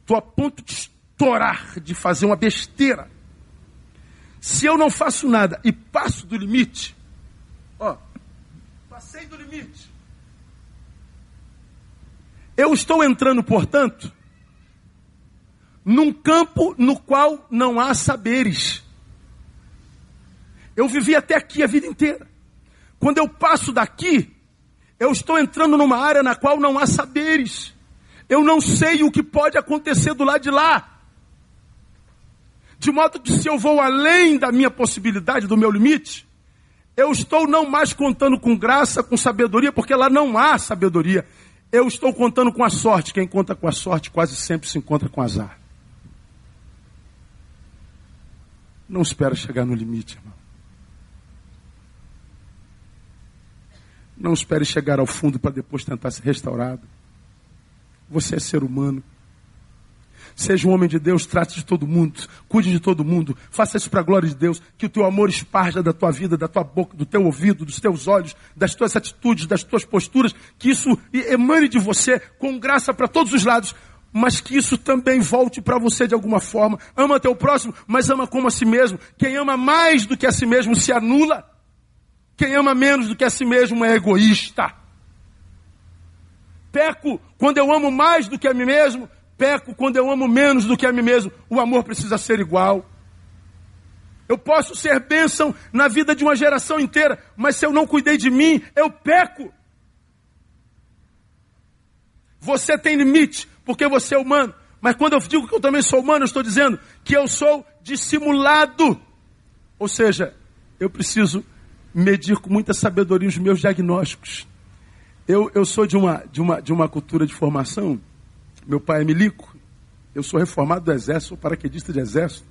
Speaker 1: Estou a ponto de estourar, de fazer uma besteira. Se eu não faço nada e passo do limite, ó, passei do limite. Eu estou entrando, portanto, num campo no qual não há saberes. Eu vivi até aqui a vida inteira. Quando eu passo daqui, eu estou entrando numa área na qual não há saberes. Eu não sei o que pode acontecer do lado de lá. De modo que se eu vou além da minha possibilidade, do meu limite, eu estou não mais contando com graça, com sabedoria, porque lá não há sabedoria. Eu estou contando com a sorte. Quem conta com a sorte quase sempre se encontra com azar. Não espera chegar no limite, irmão. Não espere chegar ao fundo para depois tentar ser restaurado. Você é ser humano. Seja um homem de Deus, trate de todo mundo, cuide de todo mundo, faça isso para a glória de Deus, que o teu amor esparja da tua vida, da tua boca, do teu ouvido, dos teus olhos, das tuas atitudes, das tuas posturas, que isso emane de você com graça para todos os lados, mas que isso também volte para você de alguma forma. Ama teu próximo, mas ama como a si mesmo. Quem ama mais do que a si mesmo se anula. Quem ama menos do que a si mesmo é egoísta. Peco quando eu amo mais do que a mim mesmo, peco quando eu amo menos do que a mim mesmo. O amor precisa ser igual. Eu posso ser bênção na vida de uma geração inteira, mas se eu não cuidei de mim, eu peco. Você tem limite, porque você é humano. Mas quando eu digo que eu também sou humano, eu estou dizendo que eu sou dissimulado. Ou seja, eu preciso medir com muita sabedoria os meus diagnósticos. Eu, eu sou de uma, de, uma, de uma cultura de formação. Meu pai é milico. Eu sou reformado do exército, sou paraquedista de exército.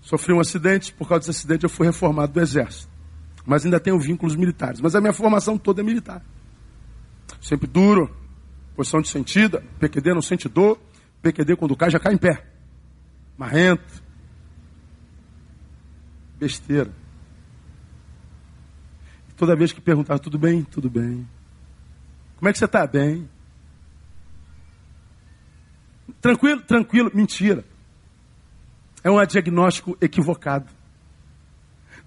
Speaker 1: Sofri um acidente, por causa desse acidente eu fui reformado do exército. Mas ainda tenho vínculos militares. Mas a minha formação toda é militar. Sempre duro, posição de sentida, PQD não sente dor, PQD quando cai já cai em pé. Marrento. Besteira. Toda vez que perguntava, tudo bem? Tudo bem. Como é que você está? Bem. Tranquilo? Tranquilo. Mentira. É um diagnóstico equivocado.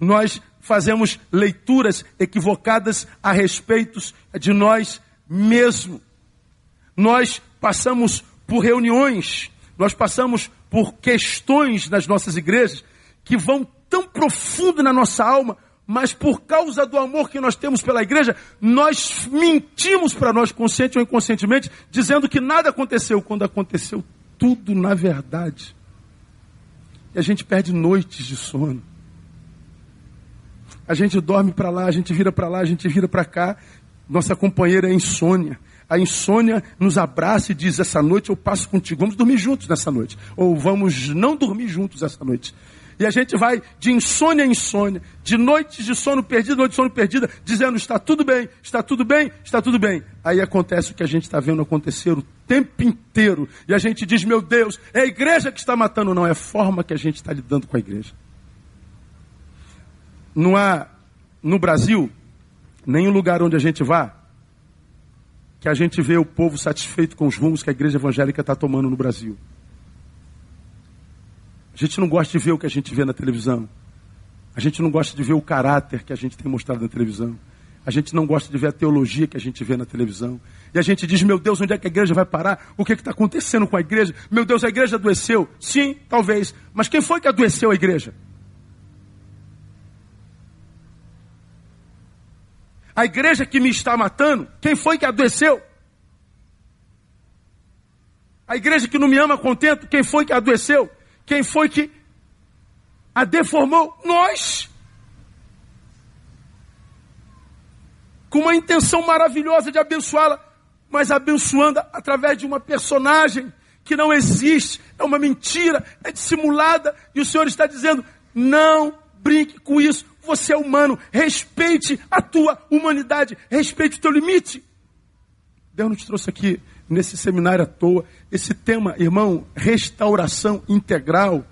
Speaker 1: Nós fazemos leituras equivocadas a respeito de nós mesmos. Nós passamos por reuniões, nós passamos por questões nas nossas igrejas que vão tão profundo na nossa alma mas por causa do amor que nós temos pela igreja, nós mentimos para nós, consciente ou inconscientemente, dizendo que nada aconteceu, quando aconteceu tudo na verdade. E a gente perde noites de sono. A gente dorme para lá, a gente vira para lá, a gente vira para cá. Nossa companheira é insônia. A insônia nos abraça e diz: Essa noite eu passo contigo. Vamos dormir juntos nessa noite. Ou vamos não dormir juntos essa noite. E a gente vai de insônia em insônia, de noites de sono perdido, noite de sono perdida, dizendo: está tudo bem, está tudo bem, está tudo bem. Aí acontece o que a gente está vendo acontecer o tempo inteiro. E a gente diz: meu Deus, é a igreja que está matando. Não, é a forma que a gente está lidando com a igreja. Não há no Brasil nenhum lugar onde a gente vá que a gente vê o povo satisfeito com os rumos que a igreja evangélica está tomando no Brasil. A gente não gosta de ver o que a gente vê na televisão. A gente não gosta de ver o caráter que a gente tem mostrado na televisão. A gente não gosta de ver a teologia que a gente vê na televisão. E a gente diz, meu Deus, onde é que a igreja vai parar? O que está acontecendo com a igreja? Meu Deus, a igreja adoeceu? Sim, talvez. Mas quem foi que adoeceu a igreja? A igreja que me está matando, quem foi que adoeceu? A igreja que não me ama contento, quem foi que adoeceu? Quem foi que a deformou? Nós. Com uma intenção maravilhosa de abençoá-la, mas abençoando através de uma personagem que não existe, é uma mentira, é dissimulada, e o Senhor está dizendo: não brinque com isso, você é humano, respeite a tua humanidade, respeite o teu limite. Deus não te trouxe aqui nesse seminário à toa. Esse tema, irmão, restauração integral,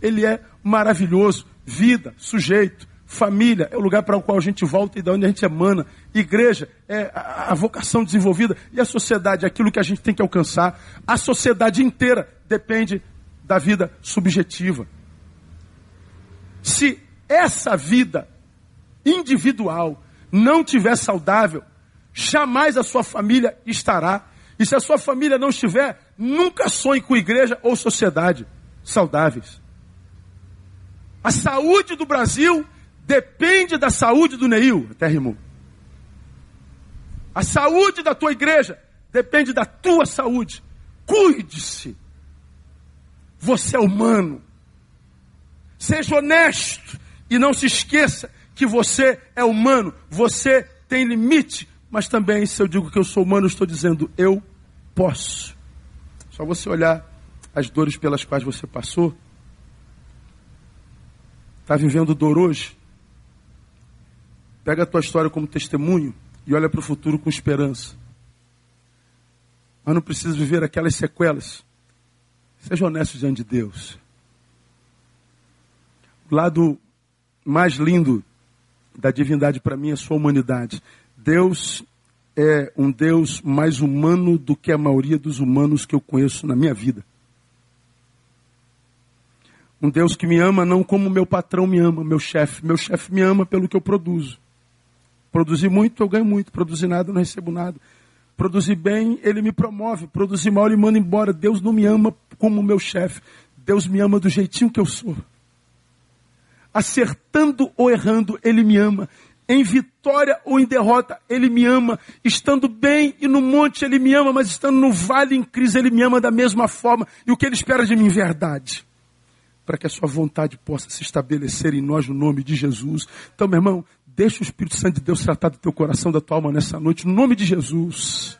Speaker 1: ele é maravilhoso. Vida, sujeito, família é o lugar para o qual a gente volta e da onde a gente emana. Igreja é a, vocação desenvolvida e a sociedade é aquilo que a gente tem que alcançar. A sociedade inteira depende da vida subjetiva. Se essa vida individual não tiver saudável, jamais a sua família estará. E se a sua família não estiver, nunca sonhe com igreja ou sociedade saudáveis. A saúde do Brasil depende da saúde do Neil, até rimou. A saúde da tua igreja depende da tua saúde. Cuide-se. Você é humano. Seja honesto e não se esqueça que você é humano, você tem limite, mas também, se eu digo que eu sou humano, eu estou dizendo eu posso. Só você olhar as dores pelas quais você passou. Está vivendo dor hoje? Pega a tua história como testemunho e olha para o futuro com esperança. Mas não precisa viver aquelas sequelas. Seja honesto diante de Deus. O lado mais lindo da divindade para mim é sua humanidade. Deus é um Deus mais humano do que a maioria dos humanos que eu conheço na minha vida. Um Deus que me ama não como meu patrão me ama, meu chefe. Meu chefe me ama pelo que eu produzo. Produzir muito, eu ganho muito. Produzir nada, eu não recebo nada. Produzir bem, ele me promove. Produzir mal, ele manda embora. Deus não me ama como meu chefe. Deus me ama do jeitinho que eu sou. Acertando ou errando, ele me ama em vitória ou em derrota, Ele me ama. Estando bem e no monte, Ele me ama, mas estando no vale em crise, Ele me ama da mesma forma. E o que Ele espera de mim? Verdade. Para que a Sua vontade possa se estabelecer em nós no nome de Jesus. Então, meu irmão, deixa o Espírito Santo de Deus tratar do teu coração, da tua alma nessa noite, no nome de Jesus.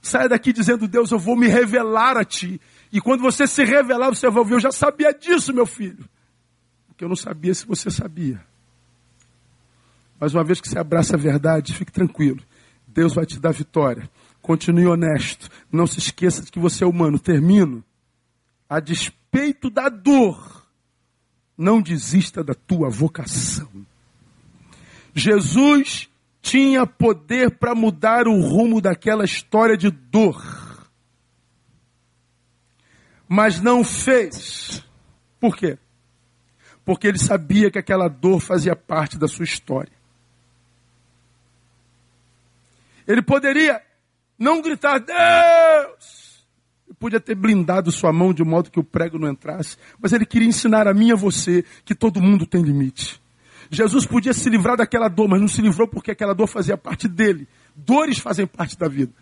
Speaker 1: Saia daqui dizendo, Deus, eu vou me revelar a Ti. E quando você se revelar, você vai ouvir, eu já sabia disso, meu filho. Porque eu não sabia se você sabia. Mas uma vez que você abraça a verdade, fique tranquilo. Deus vai te dar vitória. Continue honesto. Não se esqueça de que você é humano. Termino. A despeito da dor, não desista da tua vocação. Jesus tinha poder para mudar o rumo daquela história de dor. Mas não fez. Por quê? Porque ele sabia que aquela dor fazia parte da sua história. Ele poderia não gritar, Deus! podia ter blindado sua mão de modo que o prego não entrasse, mas ele queria ensinar a mim e a você que todo mundo tem limite. Jesus podia se livrar daquela dor, mas não se livrou porque aquela dor fazia parte dele. Dores fazem parte da vida.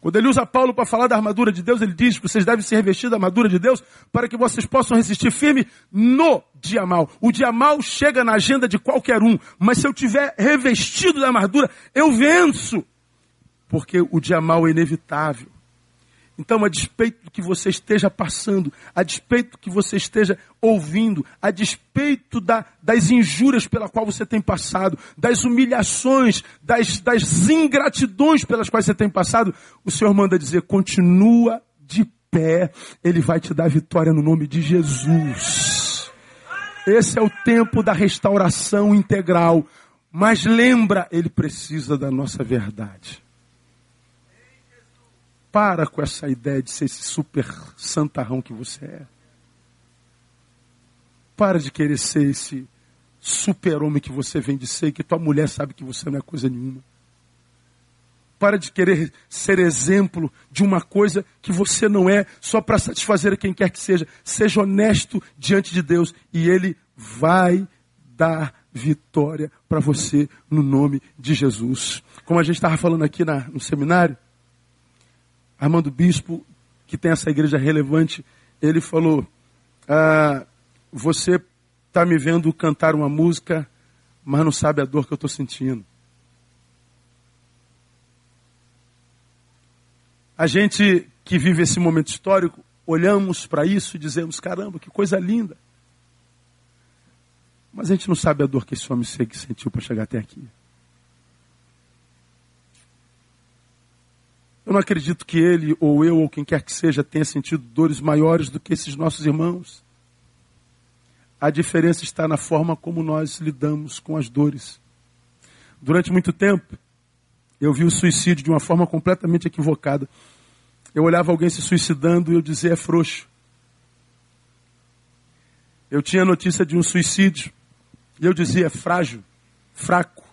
Speaker 1: Quando ele usa Paulo para falar da armadura de Deus, ele diz: vocês devem se revestir da armadura de Deus para que vocês possam resistir firme no dia mal. O dia mal chega na agenda de qualquer um, mas se eu tiver revestido da armadura, eu venço. Porque o dia mal é inevitável. Então, a despeito do que você esteja passando, a despeito do que você esteja ouvindo, a despeito da, das injúrias pela qual você tem passado, das humilhações, das, das ingratidões pelas quais você tem passado, o Senhor manda dizer: continua de pé, Ele vai te dar vitória no nome de Jesus. Esse é o tempo da restauração integral. Mas lembra, Ele precisa da nossa verdade. Para com essa ideia de ser esse super santarrão que você é. Para de querer ser esse super-homem que você vem de ser, que tua mulher sabe que você não é coisa nenhuma. Para de querer ser exemplo de uma coisa que você não é, só para satisfazer quem quer que seja. Seja honesto diante de Deus e Ele vai dar vitória para você no nome de Jesus. Como a gente estava falando aqui na, no seminário, Armando Bispo, que tem essa igreja relevante, ele falou: ah, Você está me vendo cantar uma música, mas não sabe a dor que eu estou sentindo. A gente que vive esse momento histórico, olhamos para isso e dizemos: caramba, que coisa linda. Mas a gente não sabe a dor que esse homem sentiu para chegar até aqui. Eu não acredito que ele, ou eu, ou quem quer que seja, tenha sentido dores maiores do que esses nossos irmãos. A diferença está na forma como nós lidamos com as dores. Durante muito tempo, eu vi o suicídio de uma forma completamente equivocada. Eu olhava alguém se suicidando e eu dizia é frouxo. Eu tinha notícia de um suicídio e eu dizia é frágil, fraco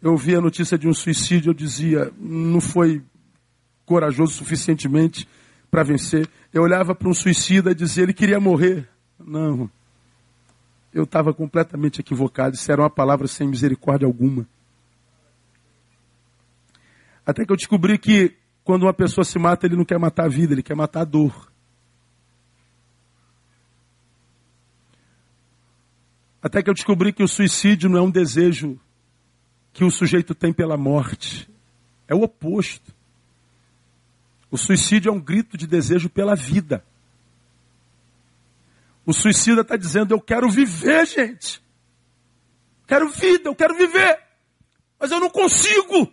Speaker 1: eu ouvia a notícia de um suicídio, eu dizia, não foi corajoso suficientemente para vencer. Eu olhava para um suicida e dizia, ele queria morrer. Não. Eu estava completamente equivocado. Isso era uma palavra sem misericórdia alguma. Até que eu descobri que quando uma pessoa se mata, ele não quer matar a vida, ele quer matar a dor. Até que eu descobri que o suicídio não é um desejo que o sujeito tem pela morte. É o oposto. O suicídio é um grito de desejo pela vida. O suicida está dizendo: Eu quero viver, gente. Quero vida, eu quero viver. Mas eu não consigo.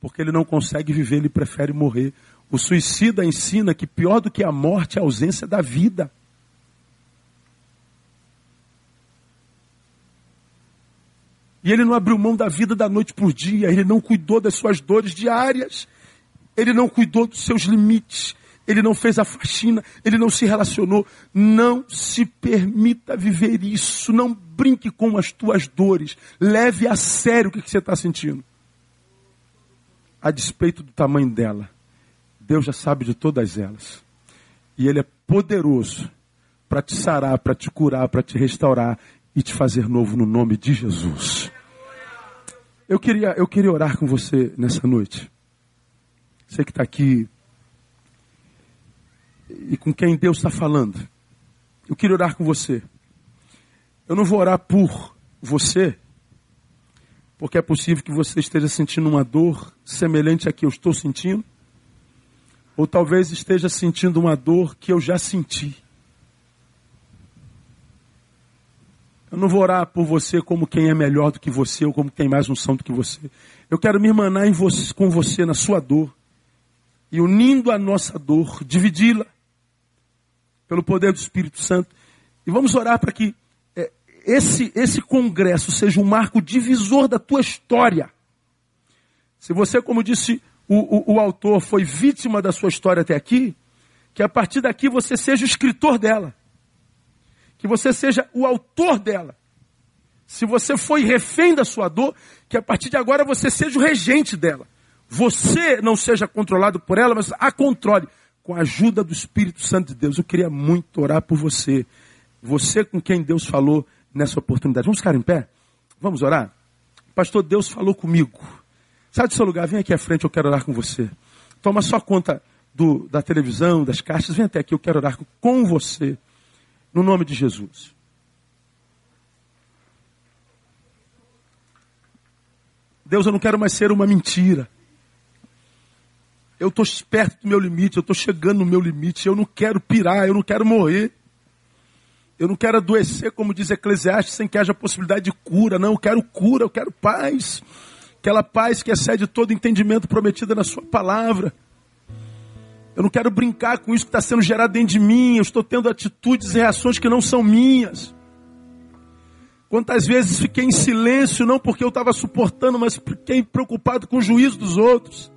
Speaker 1: Porque ele não consegue viver, ele prefere morrer. O suicida ensina que pior do que a morte é a ausência da vida. E ele não abriu mão da vida da noite por dia, ele não cuidou das suas dores diárias, ele não cuidou dos seus limites, ele não fez a faxina, ele não se relacionou. Não se permita viver isso, não brinque com as tuas dores, leve a sério o que você está sentindo. A despeito do tamanho dela, Deus já sabe de todas elas. E Ele é poderoso para te sarar, para te curar, para te restaurar e te fazer novo no nome de Jesus. Eu queria, eu queria orar com você nessa noite. Você que está aqui e com quem Deus está falando. Eu queria orar com você. Eu não vou orar por você, porque é possível que você esteja sentindo uma dor semelhante à que eu estou sentindo, ou talvez esteja sentindo uma dor que eu já senti. Eu não vou orar por você como quem é melhor do que você ou como quem tem mais unção do que você. Eu quero me irmanar você, com você na sua dor e unindo a nossa dor, dividi-la pelo poder do Espírito Santo. E vamos orar para que é, esse, esse congresso seja um marco divisor da tua história. Se você, como disse o, o, o autor, foi vítima da sua história até aqui, que a partir daqui você seja o escritor dela que você seja o autor dela. Se você foi refém da sua dor, que a partir de agora você seja o regente dela. você não seja controlado por ela, mas a controle com a ajuda do Espírito Santo de Deus. Eu queria muito orar por você. Você com quem Deus falou nessa oportunidade. Vamos ficar em pé? Vamos orar? Pastor, Deus falou comigo. Sai do seu lugar, vem aqui à frente, eu quero orar com você. Toma só conta do, da televisão, das caixas, vem até aqui, eu quero orar com você. No nome de Jesus. Deus, eu não quero mais ser uma mentira. Eu estou perto do meu limite, eu estou chegando no meu limite, eu não quero pirar, eu não quero morrer. Eu não quero adoecer, como diz Eclesiastes, sem que haja possibilidade de cura. Não, eu quero cura, eu quero paz. Aquela paz que excede todo entendimento prometida na sua palavra. Eu não quero brincar com isso que está sendo gerado dentro de mim. Eu estou tendo atitudes e reações que não são minhas. Quantas vezes fiquei em silêncio, não porque eu estava suportando, mas fiquei preocupado com o juízo dos outros.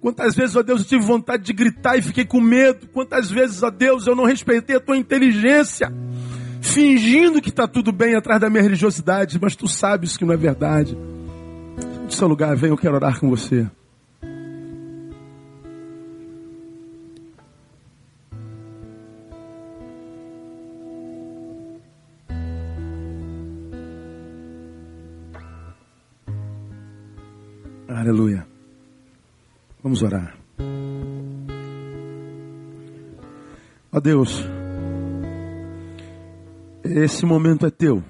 Speaker 1: Quantas vezes, ó Deus, eu tive vontade de gritar e fiquei com medo. Quantas vezes, ó Deus, eu não respeitei a tua inteligência, fingindo que está tudo bem atrás da minha religiosidade, mas tu sabes que não é verdade. De seu lugar, vem, eu quero orar com você. Aleluia. Vamos orar. Ó Deus, esse momento é teu.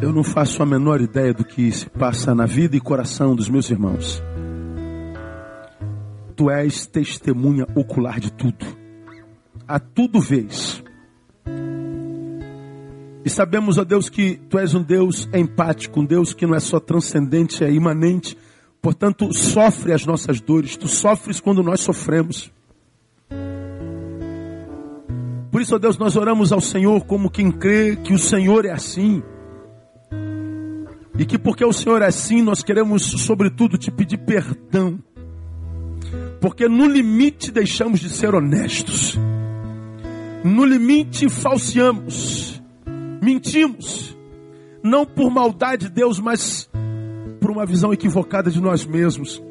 Speaker 1: Eu não faço a menor ideia do que se passa na vida e coração dos meus irmãos. Tu és testemunha ocular de tudo. A tudo vês. Sabemos, ó Deus, que Tu és um Deus empático, um Deus que não é só transcendente, é imanente. Portanto, sofre as nossas dores. Tu sofres quando nós sofremos. Por isso, ó Deus, nós oramos ao Senhor como quem crê que o Senhor é assim. E que porque o Senhor é assim, nós queremos, sobretudo, te pedir perdão. Porque no limite deixamos de ser honestos. No limite falseamos mentimos, não por maldade de Deus, mas por uma visão equivocada de nós mesmos.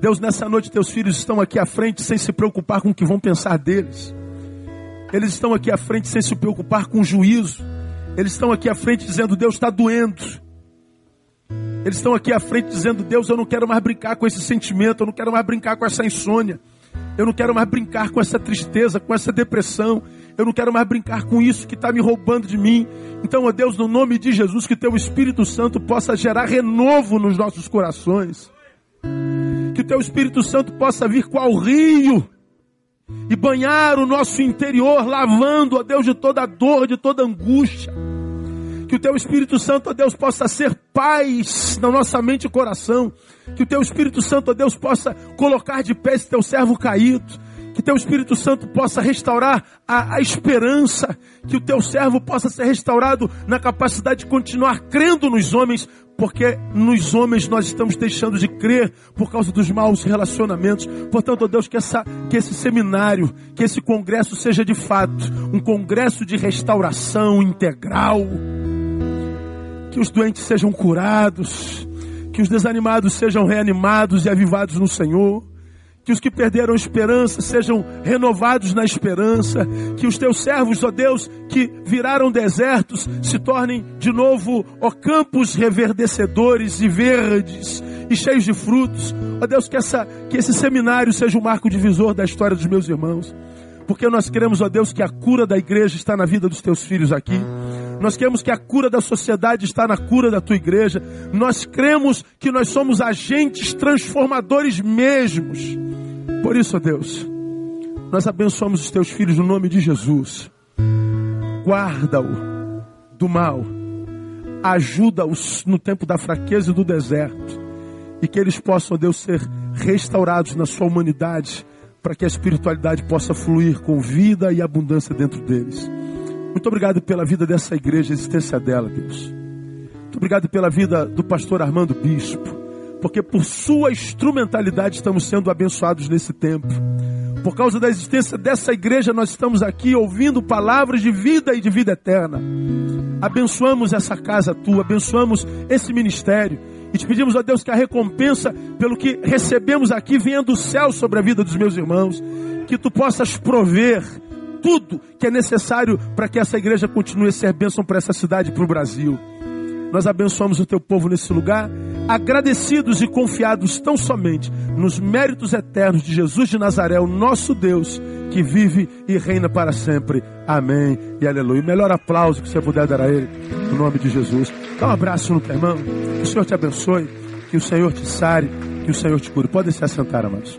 Speaker 1: Deus, nessa noite, teus filhos estão aqui à frente sem se preocupar com o que vão pensar deles. Eles estão aqui à frente sem se preocupar com o juízo. Eles estão aqui à frente dizendo: Deus está doendo. Eles estão aqui à frente dizendo: Deus, eu não quero mais brincar com esse sentimento, eu não quero mais brincar com essa insônia, eu não quero mais brincar com essa tristeza, com essa depressão, eu não quero mais brincar com isso que está me roubando de mim. Então, ó Deus, no nome de Jesus, que teu Espírito Santo possa gerar renovo nos nossos corações. Que o teu Espírito Santo possa vir qual rio e banhar o nosso interior, lavando, ó Deus, de toda dor, de toda angústia. Que o teu Espírito Santo, ó Deus, possa ser paz na nossa mente e coração. Que o teu Espírito Santo, ó Deus, possa colocar de pé esse teu servo caído que teu Espírito Santo possa restaurar a, a, esperança, que o teu servo possa ser restaurado na capacidade de continuar crendo nos homens, porque nos homens nós estamos deixando de crer por causa dos maus relacionamentos. Portanto, ó Deus, que, essa, que esse seminário, que esse congresso seja de fato um congresso de restauração integral, que os doentes sejam curados, que os desanimados sejam reanimados e avivados no Senhor que os que perderam esperança sejam renovados na esperança, que os teus servos, ó Deus, que viraram desertos, se tornem de novo, ó campos reverdecedores e verdes e cheios de frutos. Ó Deus, que, essa, que esse seminário seja o um marco divisor da história dos meus irmãos. Porque nós queremos, ó Deus, que a cura da igreja está na vida dos teus filhos aqui. Nós queremos que a cura da sociedade está na cura da tua igreja. Nós cremos que nós somos agentes transformadores mesmos. Por isso, ó Deus, nós abençoamos os teus filhos no nome de Jesus. Guarda-o do mal. Ajuda-os no tempo da fraqueza e do deserto. E que eles possam, ó Deus, ser restaurados na sua humanidade, para que a espiritualidade possa fluir com vida e abundância dentro deles. Muito obrigado pela vida dessa igreja, a existência dela, Deus. Muito obrigado pela vida do pastor Armando Bispo, porque por sua instrumentalidade estamos sendo abençoados nesse tempo. Por causa da existência dessa igreja, nós estamos aqui ouvindo palavras de vida e de vida eterna. Abençoamos essa casa tua, abençoamos esse ministério. E te pedimos, ó Deus, que a recompensa pelo que recebemos aqui venha do céu sobre a vida dos meus irmãos. Que tu possas prover tudo que é necessário para que essa igreja continue a ser bênção para essa cidade e para o Brasil. Nós abençoamos o teu povo nesse lugar, agradecidos e confiados tão somente nos méritos eternos de Jesus de Nazaré, o nosso Deus, que vive e reina para sempre. Amém e aleluia. O melhor aplauso que você puder dar a Ele, no nome de Jesus. Dá um abraço no teu irmão, que o Senhor te abençoe, que o Senhor te sare, que o Senhor te cure. Pode se assentar, amados.